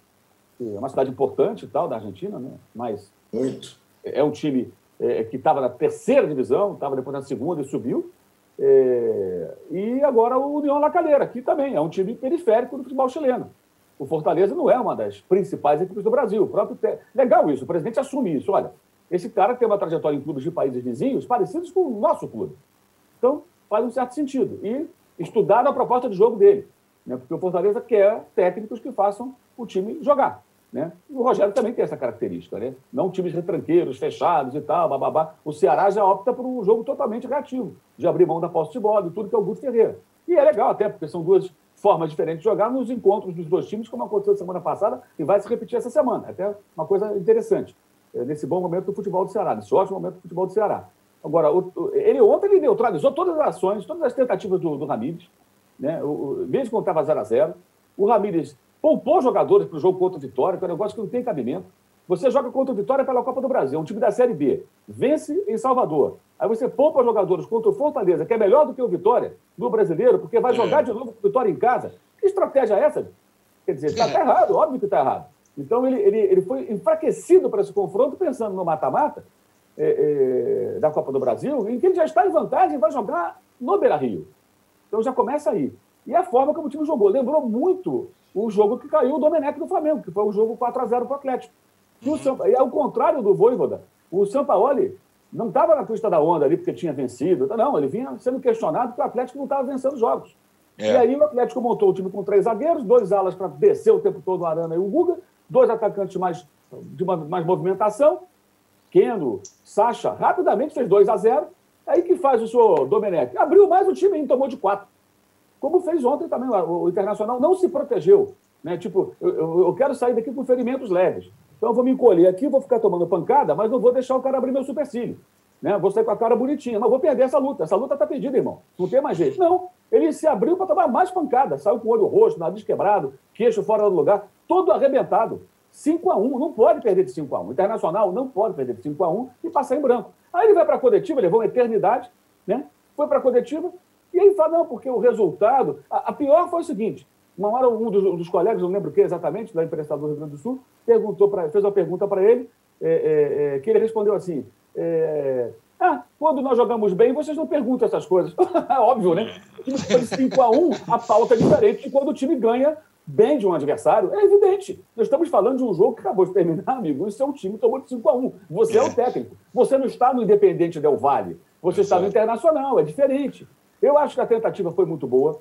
Speaker 4: É uma cidade importante e tal da Argentina, né? Mas
Speaker 2: Muito.
Speaker 4: é um time é, que estava na terceira divisão, estava depois na segunda e subiu. É, e agora o União La Calera, que também é um time periférico do futebol chileno o Fortaleza não é uma das principais equipes do Brasil. O próprio te... Legal isso, o presidente assume isso. Olha, esse cara tem uma trajetória em clubes de países vizinhos parecidos com o nosso clube. Então, faz um certo sentido. E estudar a proposta de jogo dele. Né? Porque o Fortaleza quer técnicos que façam o time jogar. Né? E o Rogério também tem essa característica, né? Não times retranqueiros, fechados e tal, bababá. O Ceará já opta por um jogo totalmente reativo, de abrir mão da posse de bola e tudo que é o Guto Ferreira. E é legal até, porque são duas formas diferentes de jogar nos encontros dos dois times, como aconteceu semana passada e vai se repetir essa semana. Até uma coisa interessante, é, nesse bom momento do futebol do Ceará, nesse ótimo momento do futebol do Ceará. Agora, ele ontem ele neutralizou todas as ações, todas as tentativas do, do Ramírez, né? Mesmo quando estava 0 a 0 O Ramírez poupou jogadores para o jogo contra o Vitória, que é um negócio que não tem cabimento. Você joga contra o Vitória pela Copa do Brasil, um time da Série B. Vence em Salvador. Aí você poupa jogadores contra o Fortaleza, que é melhor do que o Vitória, do brasileiro, porque vai é. jogar de novo com o Vitória em casa. Que estratégia é essa? Quer dizer, está é. tá errado, óbvio que está errado. Então ele, ele, ele foi enfraquecido para esse confronto, pensando no mata-mata é, é, da Copa do Brasil, em que ele já está em vantagem e vai jogar no Beira Rio. Então já começa aí. E a forma como o time jogou. Lembrou muito o jogo que caiu o Domenech do Flamengo, que foi um jogo 4x0 para o Atlético. E, o e ao contrário do Voivoda, o Sampaoli não estava na crista da onda ali porque tinha vencido. Não, ele vinha sendo questionado porque o Atlético não estava vencendo jogos. É. E aí o Atlético montou o time com três zagueiros, dois alas para descer o tempo todo o Arana e o Guga, dois atacantes mais, de uma, mais movimentação, Keno, Sacha, rapidamente fez 2 a 0 Aí que faz o senhor Domenech? Abriu mais o time e tomou de quatro. Como fez ontem também, o Internacional não se protegeu. Né? Tipo, eu, eu quero sair daqui com ferimentos leves. Então eu vou me encolher aqui, vou ficar tomando pancada, mas não vou deixar o cara abrir meu supercílio. Né? Vou sair com a cara bonitinha, mas vou perder essa luta. Essa luta está perdida, irmão. Não tem mais jeito. Não, ele se abriu para tomar mais pancada. Saiu com o olho roxo, nariz quebrado, queixo fora do lugar, todo arrebentado. 5 a 1 não pode perder de 5 a 1 Internacional não pode perder de 5 a 1 e passar em branco. Aí ele vai para a coletiva, levou uma eternidade, né? foi para a coletiva, e aí fala, não, porque o resultado. A, a pior foi o seguinte: uma hora um dos, dos colegas, não lembro o que exatamente, da imprensa do Rio Grande do Sul, perguntou pra, fez uma pergunta para ele, é, é, é, que ele respondeu assim: é, Ah, quando nós jogamos bem, vocês não perguntam essas coisas. Óbvio, né? O time foi de 5 a 1 a pauta é diferente de quando o time ganha bem de um adversário, é evidente. Nós estamos falando de um jogo que acabou de terminar, amigo. Isso é um time que tomou de 5 a 1 Você é. é o técnico. Você não está no Independente Del Vale. Você está no Internacional. É diferente. Eu acho que a tentativa foi muito boa.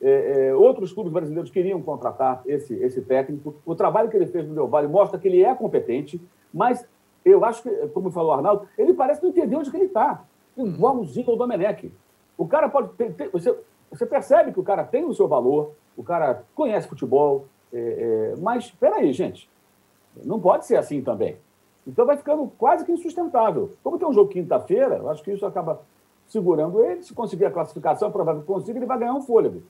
Speaker 4: É, é, outros clubes brasileiros queriam contratar esse, esse técnico. O trabalho que ele fez no Del Valle mostra que ele é competente, mas eu acho que, como falou o Arnaldo, ele parece não entender onde que ele está. Igualzinho ao Domenech. O cara pode ter, ter, você, você percebe que o cara tem o seu valor, o cara conhece futebol, é, é, mas espera aí, gente, não pode ser assim também. Então vai ficando quase que insustentável. Como tem um jogo quinta-feira, eu acho que isso acaba segurando ele. Se conseguir a classificação, provavelmente consiga, ele vai ganhar um fôlego.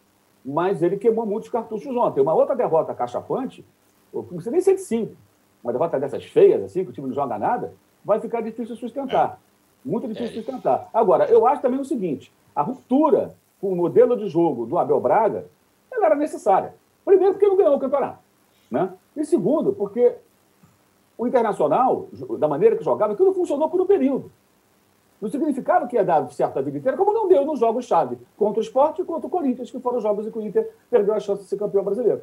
Speaker 4: Mas ele queimou muitos cartuchos ontem. Uma outra derrota cachapante, não precisa nem ser de cinco, uma derrota dessas feias, assim, que o time não joga nada, vai ficar difícil de sustentar. Muito difícil de sustentar. Agora, eu acho também o seguinte: a ruptura com o modelo de jogo do Abel Braga ela era necessária. Primeiro, porque não ganhou o campeonato. Né? E segundo, porque o Internacional, da maneira que jogava, aquilo funcionou por um período. Não significava que ia dar certo a vida inteira, como não deu nos jogos-chave contra o Sport e contra o Corinthians, que foram os jogos em que o Inter perdeu a chance de ser campeão brasileiro.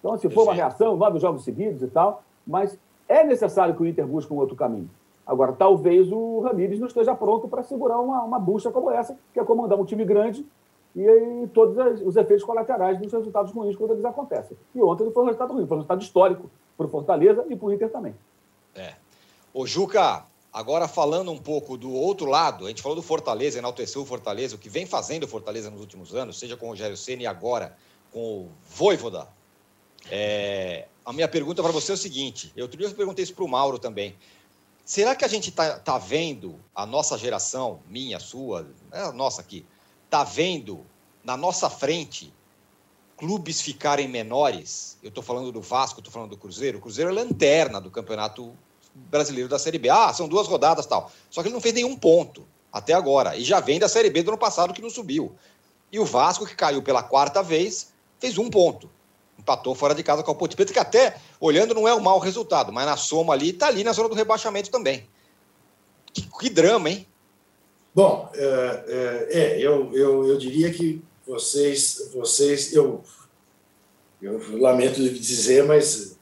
Speaker 4: Então, assim, foi uma reação, nove jogos seguidos e tal, mas é necessário que o Inter busque um outro caminho. Agora, talvez o Ramires não esteja pronto para segurar uma, uma bucha como essa, que é comandar um time grande e aí todos os efeitos colaterais dos resultados ruins quando eles acontecem. E ontem não foi um resultado ruim, foi um resultado histórico para o Fortaleza e para o Inter também.
Speaker 1: É. Ô, Juca, agora falando um pouco do outro lado, a gente falou do Fortaleza, enalteceu o Fortaleza, o que vem fazendo o Fortaleza nos últimos anos, seja com o Rogério Senna e agora com o Voivoda. É, a minha pergunta para você é o seguinte: eu outro dia perguntei isso para o Mauro também. Será que a gente está tá vendo a nossa geração, minha, sua, é a nossa aqui, está vendo na nossa frente clubes ficarem menores, eu estou falando do Vasco, estou falando do Cruzeiro, o Cruzeiro é lanterna do Campeonato Brasileiro da Série B. Ah, são duas rodadas tal. Só que ele não fez nenhum ponto até agora. E já vem da Série B do ano passado que não subiu. E o Vasco, que caiu pela quarta vez, fez um ponto. Empatou fora de casa com o Ponte Preta, que até, olhando, não é um mau resultado, mas na soma ali, está ali na zona do rebaixamento também. Que, que drama, hein?
Speaker 2: Bom, é, é, é, eu, eu, eu diria que vocês, vocês eu, eu lamento dizer, mas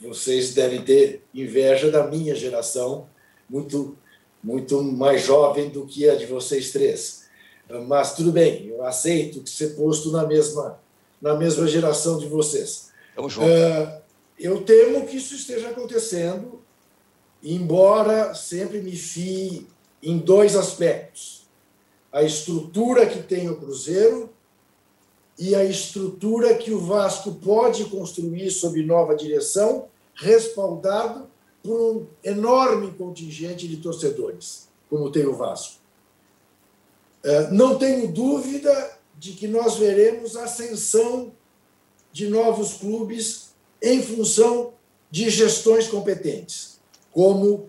Speaker 2: vocês devem ter inveja da minha geração, muito, muito mais jovem do que a de vocês três. Mas tudo bem, eu aceito que ser posto na mesma, na mesma geração de vocês.
Speaker 1: Tamo junto.
Speaker 2: Uh, eu temo que isso esteja acontecendo, embora sempre me fie em dois aspectos: a estrutura que tem o Cruzeiro e a estrutura que o Vasco pode construir sob nova direção, respaldado por um enorme contingente de torcedores, como tem o Vasco. É, não tenho dúvida de que nós veremos ascensão de novos clubes em função de gestões competentes, como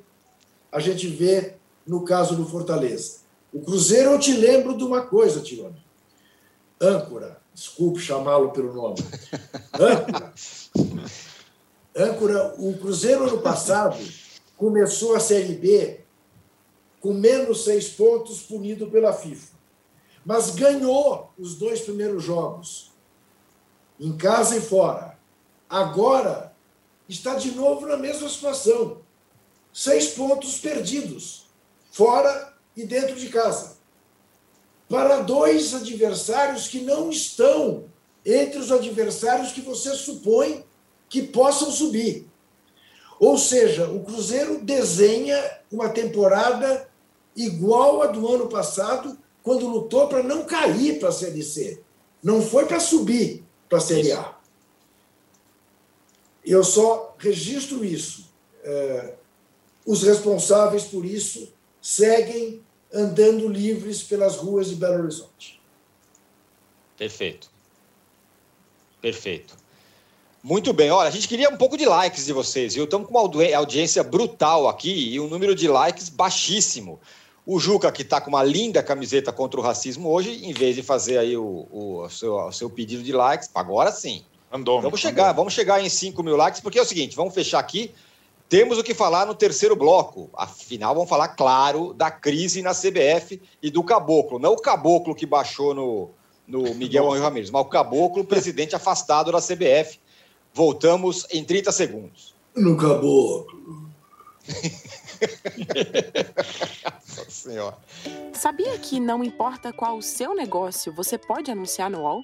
Speaker 2: a gente vê no caso do Fortaleza. O Cruzeiro, eu te lembro de uma coisa, Tirone. Âncora, desculpe chamá-lo pelo nome. Âncora. O Cruzeiro, ano passado, começou a Série B com menos seis pontos, punido pela FIFA. Mas ganhou os dois primeiros jogos, em casa e fora. Agora está de novo na mesma situação. Seis pontos perdidos, fora e dentro de casa. Para dois adversários que não estão entre os adversários que você supõe que possam subir. Ou seja, o Cruzeiro desenha uma temporada igual a do ano passado, quando lutou para não cair para a Série C. Não foi para subir para a Série A. Eu só registro isso. É, os responsáveis por isso seguem andando livres pelas ruas de Belo Horizonte.
Speaker 1: Perfeito. Perfeito. Muito bem. Olha, a gente queria um pouco de likes de vocês, viu? Estamos com uma audiência brutal aqui e um número de likes baixíssimo. O Juca, que está com uma linda camiseta contra o racismo hoje, em vez de fazer aí o, o, o, seu, o seu, pedido de likes, agora sim.
Speaker 3: Andou.
Speaker 1: Vamos chegar, vamos chegar em 5 mil likes, porque é o seguinte, vamos fechar aqui. Temos o que falar no terceiro bloco. Afinal, vamos falar, claro, da crise na CBF e do caboclo. Não o caboclo que baixou no, no Miguel Henrique Ramirez, mas o caboclo, presidente afastado da CBF. Voltamos em 30 segundos.
Speaker 2: No caboclo.
Speaker 1: Nossa senhora.
Speaker 6: Sabia que não importa qual o seu negócio, você pode anunciar no UOL?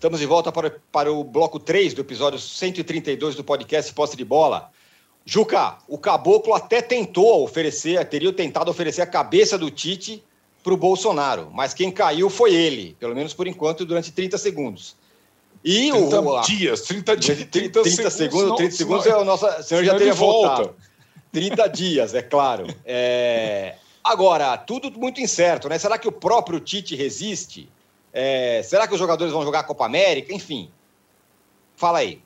Speaker 1: Estamos de volta para, para o bloco 3 do episódio 132 do podcast Posse de Bola. Juca, o Caboclo até tentou oferecer, teria tentado oferecer a cabeça do Tite para o Bolsonaro, mas quem caiu foi ele, pelo menos por enquanto, durante 30 segundos.
Speaker 3: E 30 o, dias, 30 dias.
Speaker 1: 30, 30 segundos, 30 segundos, é o nosso, o senhor já teria voltado. 30 dias, é claro. É... Agora, tudo muito incerto, né? Será que o próprio Tite resiste? É... Será que os jogadores vão jogar a Copa América? Enfim. Fala aí.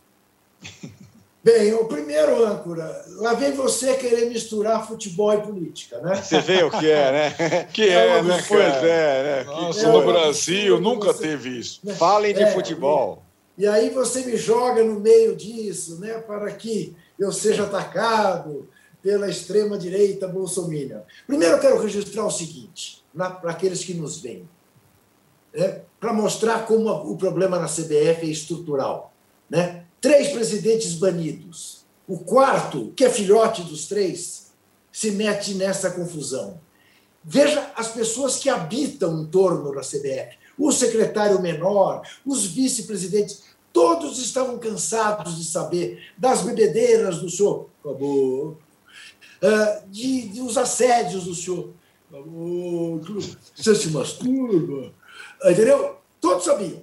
Speaker 2: Bem, o primeiro âncora, lá vem você querer misturar futebol e política, né?
Speaker 1: Você vê o que é, né?
Speaker 3: Que é, é né, Pois é, né? Nossa, é, no Brasil nunca você, teve isso.
Speaker 1: Né? Falem de é, futebol.
Speaker 2: E, e aí você me joga no meio disso, né? Para que eu seja atacado, pela extrema-direita bolsominion. Primeiro, eu quero registrar o seguinte, para aqueles que nos veem, né, para mostrar como o problema na CBF é estrutural. Né? Três presidentes banidos. O quarto, que é filhote dos três, se mete nessa confusão. Veja as pessoas que habitam em torno da CBF. O secretário menor, os vice-presidentes, todos estavam cansados de saber das bebedeiras do senhor Acabou. Ah, de, de os assédios do senhor. Você se masturba. Entendeu? Todos sabiam.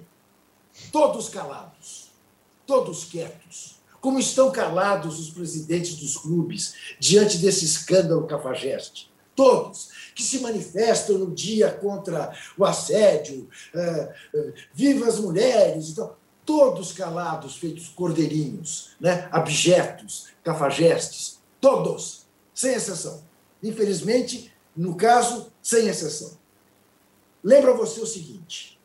Speaker 2: Todos calados. Todos quietos. Como estão calados os presidentes dos clubes diante desse escândalo cafajeste? Todos que se manifestam no dia contra o assédio, uh, viva as mulheres e tal. Todos calados, feitos cordeirinhos, né? abjetos, cafajestes. Todos sem exceção. Infelizmente, no caso, sem exceção. Lembra você o seguinte: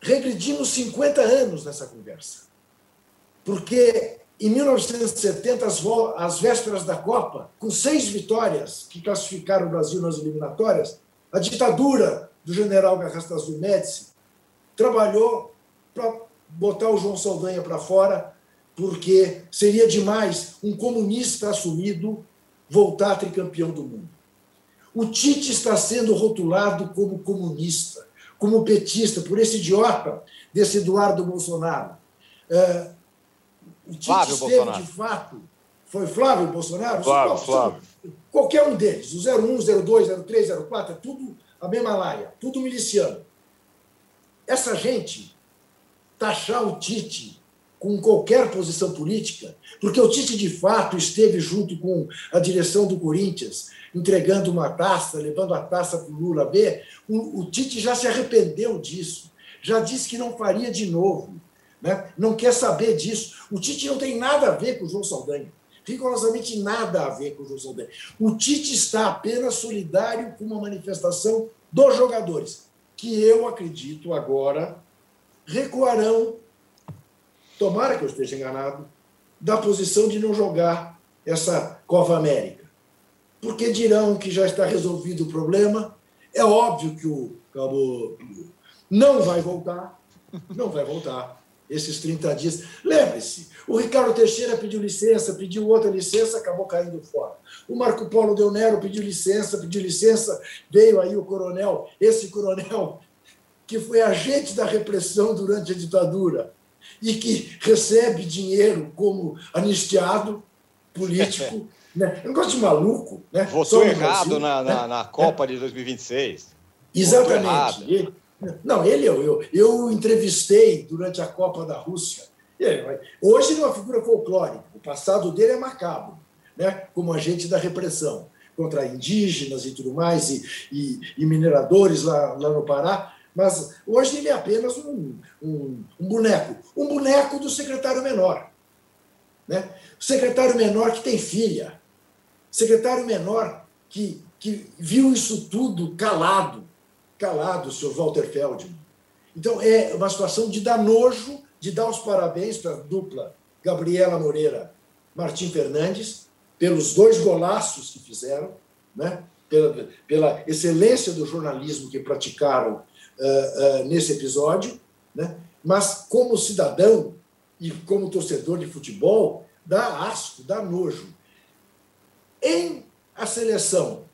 Speaker 2: regredimos 50 anos nessa conversa. Porque em 1970, às vésperas da Copa, com seis vitórias que classificaram o Brasil nas eliminatórias, a ditadura do general Garrastazu Médici trabalhou para botar o João Saldanha para fora porque seria demais um comunista assumido voltar tricampeão do mundo. O Tite está sendo rotulado como comunista, como petista, por esse idiota desse Eduardo Bolsonaro. É, O Tite Flávio esteve, Bolsonaro. de fato. Foi Flávio Bolsonaro?
Speaker 3: Flávio, Flávio.
Speaker 2: Qualquer um deles, o 01, 02, 03, 04, é tudo a mesma laia, tudo miliciano. Essa gente taxar o Tite com qualquer posição política, porque o Tite, de fato, esteve junto com a direção do Corinthians, entregando uma taça, levando a taça para o Lula B, o, o Tite já se arrependeu disso, já disse que não faria de novo, né? não quer saber disso. O Tite não tem nada a ver com o João Saldanha rigorosamente nada a ver com o João Saldanha. O Tite está apenas solidário com uma manifestação dos jogadores, que eu acredito agora recuarão, tomara que eu esteja enganado, da posição de não jogar essa Copa América. Porque dirão que já está resolvido o problema. É óbvio que o Cabo não vai voltar, não vai voltar esses 30 dias. Lembre-se, o Ricardo Teixeira pediu licença, pediu outra licença, acabou caindo fora. O Marco Polo Del Nero pediu licença, pediu licença, veio aí o coronel, esse coronel que foi agente da repressão durante a ditadura e que recebe dinheiro como anistiado político. né? É um negócio de maluco. Né?
Speaker 1: Votou errado na, na, né? na, Copa de 2026.
Speaker 2: Exatamente. Não, ele eu, eu, eu entrevistei durante a Copa da Rússia. Hoje ele é uma figura folclórica, o passado dele é macabro, né? como agente da repressão contra indígenas e tudo mais, e, e, e mineradores lá, lá no Pará. Mas hoje ele é apenas um, um, um boneco um boneco do secretário menor. Né? O secretário menor que tem filha, secretário menor que, que viu isso tudo calado, calado, o senhor Walter Feldman. Então, é uma situação de dar nojo, de dar os parabéns para a dupla Gabriela Moreira Martim Fernandes, pelos dois golaços que fizeram, né? pela, pela excelência do jornalismo que praticaram uh, nesse episódio, né? mas como cidadão e como torcedor de futebol, dá asco, dá nojo. Em a seleção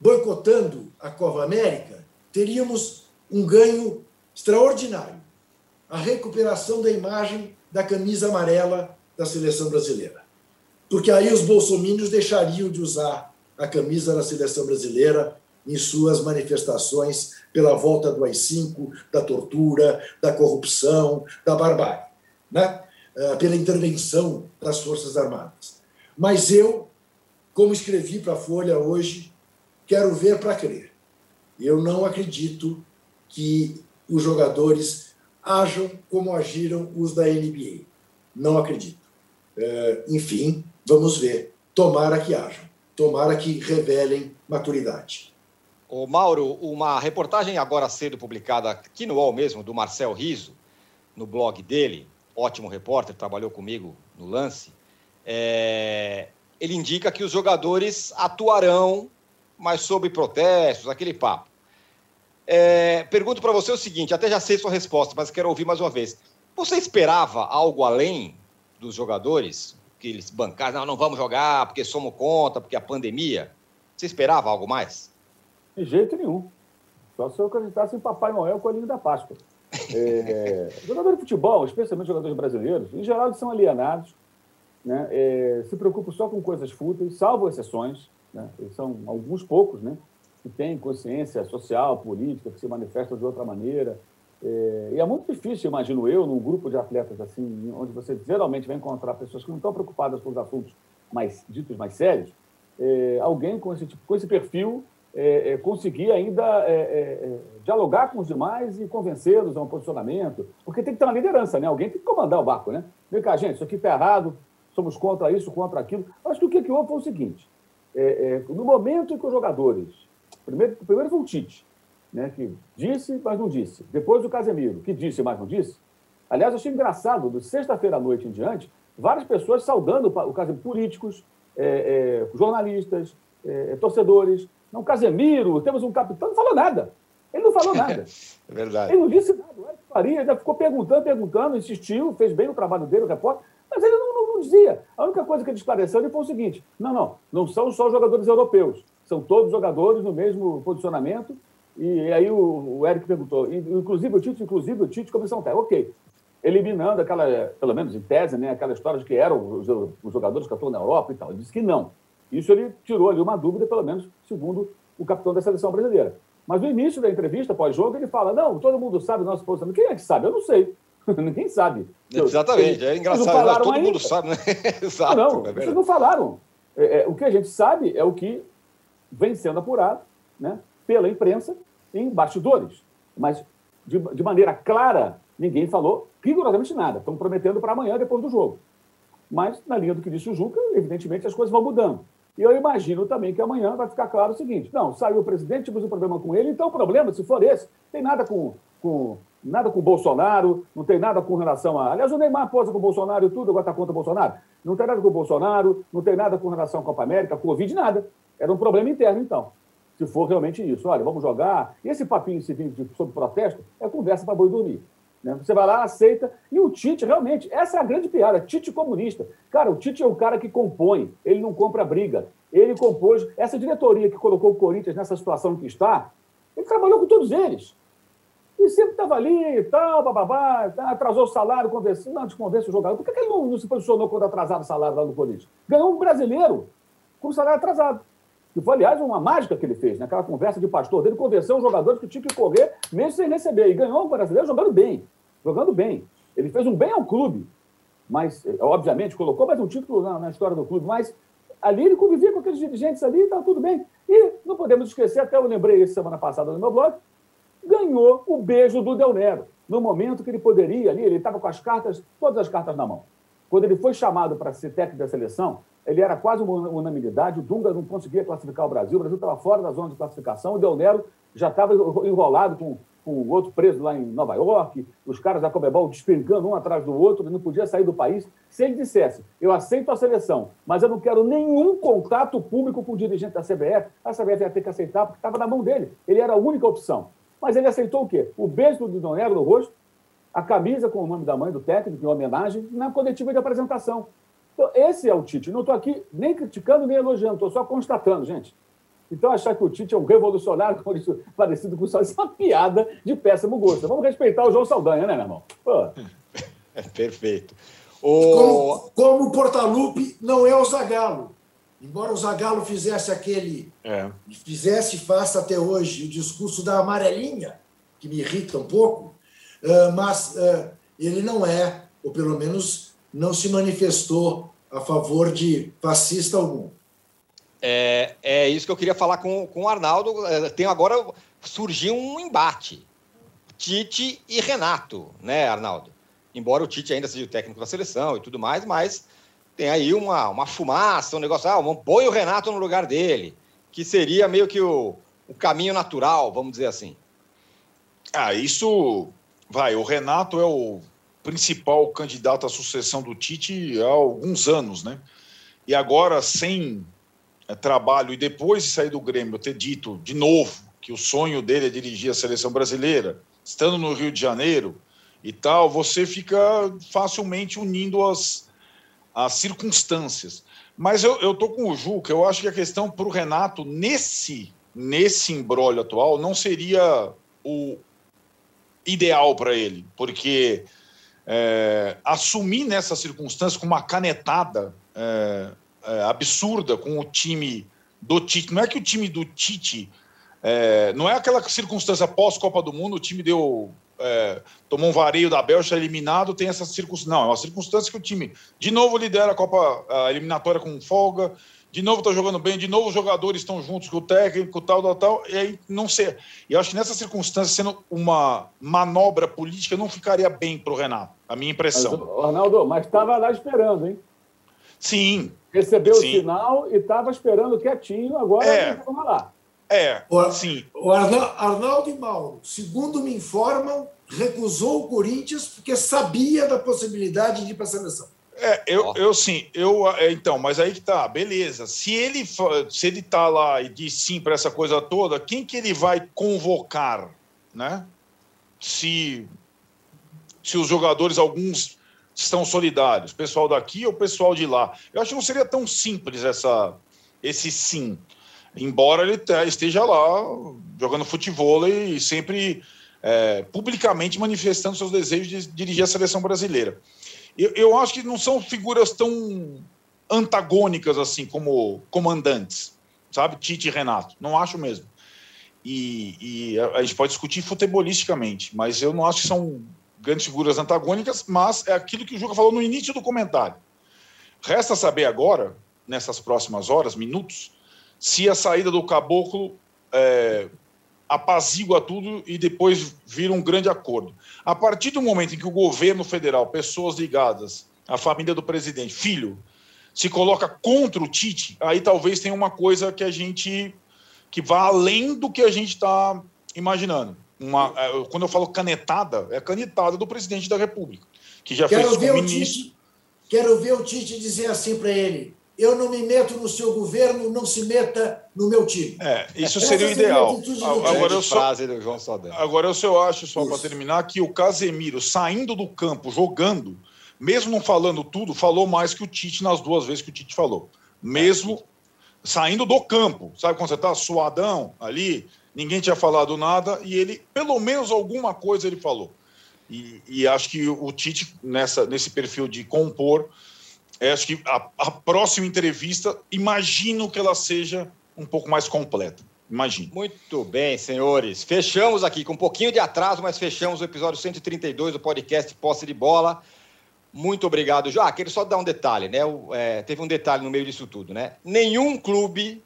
Speaker 2: boicotando a Copa América, teríamos um ganho extraordinário. A recuperação da imagem da camisa amarela da seleção brasileira. Porque aí os bolsomínios deixariam de usar a camisa da seleção brasileira em suas manifestações pela volta do AI-5, da tortura, da corrupção, da barbárie, né? Ah, pela intervenção das Forças Armadas. Mas eu, como escrevi para a Folha hoje, quero ver para crer. Eu não acredito que os jogadores ajam como agiram os da NBA. Não acredito. É, enfim, vamos ver. Tomara que hajam. Tomara que revelem maturidade.
Speaker 1: O Mauro, uma reportagem agora cedo publicada aqui no UOL mesmo, do Marcel Riso, no blog dele, ótimo repórter, trabalhou comigo no lance, é... ele indica que os jogadores atuarão mas sob protestos, aquele papo. É, pergunto para você o seguinte: até já sei sua resposta, mas quero ouvir mais uma vez. Você esperava algo além dos jogadores? Que eles bancaram, não, não vamos jogar porque somos contra, porque a pandemia. Você esperava algo mais?
Speaker 4: De jeito nenhum. Só se eu acreditasse em Papai Noel, Coelhinho da Páscoa. É, jogadores de futebol, especialmente jogadores brasileiros, em geral eles são alienados, né? É, se preocupam só com coisas fúteis, salvo exceções. Né? Eles são alguns poucos né? que têm consciência social, política, que se manifestam de outra maneira. É, e é muito difícil, imagino eu, num grupo de atletas assim, onde você geralmente vai encontrar pessoas que não estão preocupadas com os assuntos mais ditos mais sérios, é, alguém com esse, tipo, com esse perfil é, é conseguir ainda é, é, dialogar com os demais e convencê-los a um posicionamento, porque tem que ter uma liderança, né? Alguém tem que comandar o barco, né? Vem cá, gente, isso aqui está errado, somos contra isso, contra aquilo. Acho que o que houve foi o seguinte: é, é, no momento em que os jogadores. Primeiro, primeiro foi o Tite, né, que disse, mas não disse. Depois o Casemiro, que disse, mas não disse. Aliás, eu achei engraçado, de sexta-feira à noite em diante, várias pessoas saudando o Casemiro, políticos, é, é, jornalistas, é, torcedores. Não, Casemiro, temos um capitão, não falou nada. Ele não falou nada.
Speaker 1: é verdade.
Speaker 4: Ele não disse nada. O Eric Faria ainda ficou perguntando, perguntando, insistiu, fez bem o trabalho dele, o repórter. Mas ele não, não, não, dizia. A única coisa que ele esclareceu ele foi o seguinte: não, não, não são só jogadores europeus, são todos jogadores no mesmo posicionamento. E aí o, o Eric perguntou, inclusive o Tite, inclusive o Tite, comissão técnica. Ok. eliminando aquela, pelo menos em tese, né, aquela história de que eram os, os jogadores que atuam na Europa e tal. Ele disse que não. Isso ele tirou ali uma dúvida, pelo menos segundo o capitão da seleção brasileira. Mas no início da entrevista, pós-jogo, ele fala: não, todo mundo sabe o nosso posicionamento. Quem é que sabe? Eu não sei. Ninguém sabe.
Speaker 1: Exatamente, é engraçado. Todo ainda. mundo sabe, né?
Speaker 4: Exato. Não, não é vocês não falaram. É, é, o que a gente sabe é o que vem sendo apurado né, pela imprensa em bastidores. Mas, de, de maneira clara, ninguém falou rigorosamente nada. Estão prometendo para amanhã, depois do jogo. Mas, na linha do que disse o Juca, evidentemente as coisas vão mudando. E eu imagino também que amanhã vai ficar claro o seguinte: não, saiu o presidente, tivemos um problema com ele, então o problema, se for esse, tem nada com, com nada com o Bolsonaro, não tem nada com relação a. Aliás, o Neymar posa com o Bolsonaro e tudo, agora está contra o Bolsonaro. Não tem nada com o Bolsonaro, não tem nada com relação à Copa América, Covid, nada. Era um problema interno, então. Se for realmente isso, olha, vamos jogar. E esse papinho seguinte sobre protesto é conversa para boi dormir. Né? Você vai lá, aceita. E o Tite, realmente, essa é a grande piada. Tite comunista. Cara, o Tite é o cara que compõe, ele não compra briga. Ele compôs. Essa diretoria que colocou o Corinthians nessa situação que está, ele trabalhou com todos eles. E sempre estava ali tal, bababá, atrasou o salário, conversou, não, convence o jogador. Por que, que ele não, se posicionou quando atrasava o salário lá no Corinthians? Ganhou um brasileiro com o salário atrasado. Que foi, aliás, uma mágica que ele fez, naquela conversa de pastor dele, convenceu os jogadores que tinham que correr mesmo sem receber. E ganhou um brasileiro jogando bem jogando bem. Ele fez um bem ao clube, mas, obviamente, colocou mais um título na, na história do clube, mas ali ele convivia com aqueles dirigentes ali e estava tudo bem. E não podemos esquecer, até eu lembrei isso semana passada no meu blog, ganhou o beijo do Del Nero, no momento que ele poderia ali, ele estava com as cartas, todas as cartas na mão. Quando ele foi chamado para ser técnico da seleção, ele era quase uma unanimidade, o Dunga não conseguia classificar o Brasil, o Brasil estava fora da zona de classificação, o Del Nero já estava enrolado com o outro preso lá em Nova York, os caras da Comebol despencando um atrás do outro, ele não podia sair do país. Se ele dissesse, eu aceito a seleção, mas eu não quero nenhum contato público com o dirigente da CBF, a CBF ia ter que aceitar, porque estava na mão dele. Ele era a única opção. Mas ele aceitou o quê? O beijo do Donero no rosto, a camisa com o nome da mãe do técnico, em homenagem, na coletiva de apresentação. Então, esse é o Tite. Não estou aqui nem criticando, nem elogiando, estou só constatando, gente. Então, achar que o Tite é um revolucionário isso, parecido com o Saldanha, é uma piada de péssimo gosto. Vamos respeitar o João Saldanha, né, meu irmão? Pô.
Speaker 1: É perfeito.
Speaker 2: O... Como, como o Portalupe não é o Zagalo. Embora o Zagalo fizesse aquele. É. Fizesse e faça até hoje o discurso da amarelinha, que me irrita um pouco, uh, mas uh, ele não é, ou pelo menos não se manifestou a favor de fascista algum.
Speaker 1: É, é isso que eu queria falar com, com o Arnaldo. É, tem agora surgiu um embate. Tite e Renato, né, Arnaldo? Embora o Tite ainda seja o técnico da seleção e tudo mais, mas tem aí uma, uma fumaça, um negócio, ah, põe o Renato no lugar dele, que seria meio que o, o caminho natural, vamos dizer assim.
Speaker 3: Ah, isso vai. O Renato é o principal candidato à sucessão do Tite há alguns anos, né? E agora, sem trabalho e depois de sair do Grêmio ter dito de novo que o sonho dele é dirigir a seleção brasileira, estando no Rio de Janeiro e tal, você fica facilmente unindo as, as circunstâncias. Mas eu, eu tô com o Juca, eu acho que a questão para o Renato, nesse, nesse embrólio atual, não seria o ideal para ele, porque é, assumir nessa circunstância com uma canetada é, é, absurda com o time do Tite. Não é que o time do Tite. É, não é aquela circunstância pós-Copa do Mundo, o time deu. É, tomou um vareio da Bélgica eliminado, tem essa circunstância. Não, é uma circunstância que o time de novo lidera a Copa a eliminatória com folga, de novo está jogando bem, de novo os jogadores estão juntos com o técnico, tal, tal, tal, e aí não sei. E eu acho que nessa circunstância, sendo uma manobra política, não ficaria bem para o Renato, a minha impressão.
Speaker 4: Mas, Arnaldo, mas estava lá esperando, hein?
Speaker 3: Sim,
Speaker 4: Recebeu sim. o sinal e estava esperando quietinho, agora é. vamos lá.
Speaker 3: É,
Speaker 2: o, sim. O Arnaldo e Mauro, segundo me informam, recusou o Corinthians porque sabia da possibilidade de ir para a seleção.
Speaker 3: É, eu, eu sim, eu é, então, mas aí que tá, beleza. Se ele se ele tá lá e diz sim para essa coisa toda, quem que ele vai convocar, né? Se se os jogadores alguns estão solidários, pessoal daqui ou pessoal de lá. Eu acho que não seria tão simples essa, esse sim, embora ele esteja lá jogando futebol e sempre é, publicamente manifestando seus desejos de dirigir a seleção brasileira. Eu, eu acho que não são figuras tão antagônicas assim como comandantes, sabe? Tite e Renato. Não acho mesmo. E, e a, gente pode discutir futebolisticamente, mas eu não acho que são grandes figuras antagônicas, mas é aquilo que o Juca falou no início do comentário. Resta saber agora, nessas próximas horas, minutos, se a saída do caboclo é, apazigua tudo e depois vira um grande acordo. A partir do momento em que o governo federal, pessoas ligadas à família do presidente, filho, se coloca contra o Tite, aí talvez tenha uma coisa que a gente que vá além do que a gente está imaginando. Uma, é, quando eu falo canetada, é canetada do presidente da República, que já
Speaker 2: quero
Speaker 3: fez
Speaker 2: ver o Tite, Quero ver o Tite dizer assim para ele: eu não me meto no seu governo, não se meta no meu time.
Speaker 3: É, isso seria o ideal. Agora eu, só, agora eu só acho, só para terminar, que o Casemiro saindo do campo, jogando, mesmo não falando tudo, falou mais que o Tite nas duas vezes que o Tite falou. Mesmo saindo do campo, sabe quando você está suadão ali, ninguém tinha falado nada e ele, pelo menos alguma coisa ele falou. E, e acho que o Tite, nessa, nesse perfil de compor, é, acho que a, a, próxima entrevista, imagino que ela seja um pouco mais completa. Imagino.
Speaker 1: Muito bem, senhores. Fechamos aqui com um pouquinho de atraso, mas fechamos o episódio 132 do podcast Posse de Bola. Muito obrigado, João. Ah, só dar um detalhe, né? É, teve um detalhe no meio disso tudo, né? Nenhum clube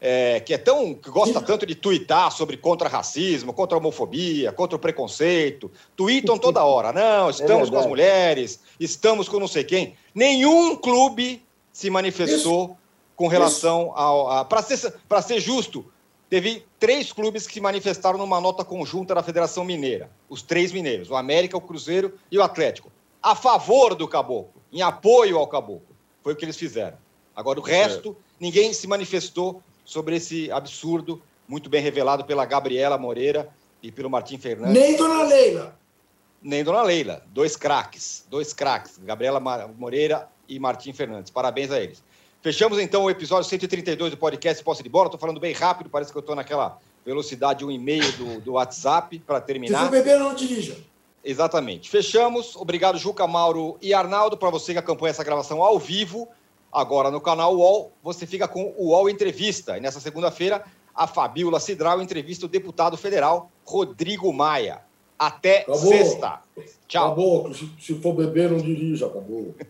Speaker 1: é, que é tão que gosta tanto de tuitar sobre contra racismo, contra homofobia, contra o preconceito, tweetam toda hora. Não, estamos é com as mulheres, estamos com não sei quem. Nenhum clube se manifestou Isso. com relação Isso. ao. A, Para ser, ser justo, teve três clubes que se manifestaram numa nota conjunta da Federação Mineira. Os três mineiros, o América, o Cruzeiro e o Atlético. A favor do caboclo, em apoio ao caboclo. Foi o que eles fizeram. Agora, o resto, ninguém se manifestou sobre esse absurdo, muito bem revelado pela Gabriela Moreira e pelo Martim Fernandes.
Speaker 2: Nem Dona Leila.
Speaker 1: Nem Dona Leila. Dois craques. Dois craques. Gabriela Moreira e Martim Fernandes. Parabéns a eles. Fechamos então o episódio 132 do podcast Posse de Bola. Estou falando bem rápido, parece que eu estou naquela velocidade um e meio do, do WhatsApp para terminar. Se
Speaker 2: for beber, não dirija.
Speaker 1: Exatamente. Fechamos. Obrigado, Juca, Mauro e Arnaldo, para você que acompanha essa gravação ao vivo. Agora no canal UOL, você fica com o UOL Entrevista. E nessa segunda-feira, a Fabíola Cidral entrevista o deputado federal Rodrigo Maia. Até acabou. sexta. Tchau.
Speaker 2: Acabou. Se, for beber, não dirija. Acabou.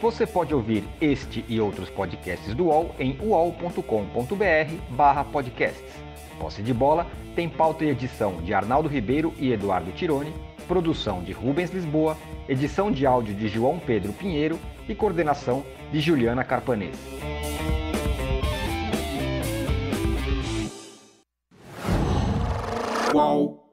Speaker 1: Você pode ouvir este e outros podcasts do UOL em uol.com.br barra podcasts. Posse de Bola tem pauta e edição de Arnaldo Ribeiro e Eduardo Tironi, produção de Rubens Lisboa edição de áudio de João Pedro Pinheiro e coordenação de Juliana Carpanês. Qual?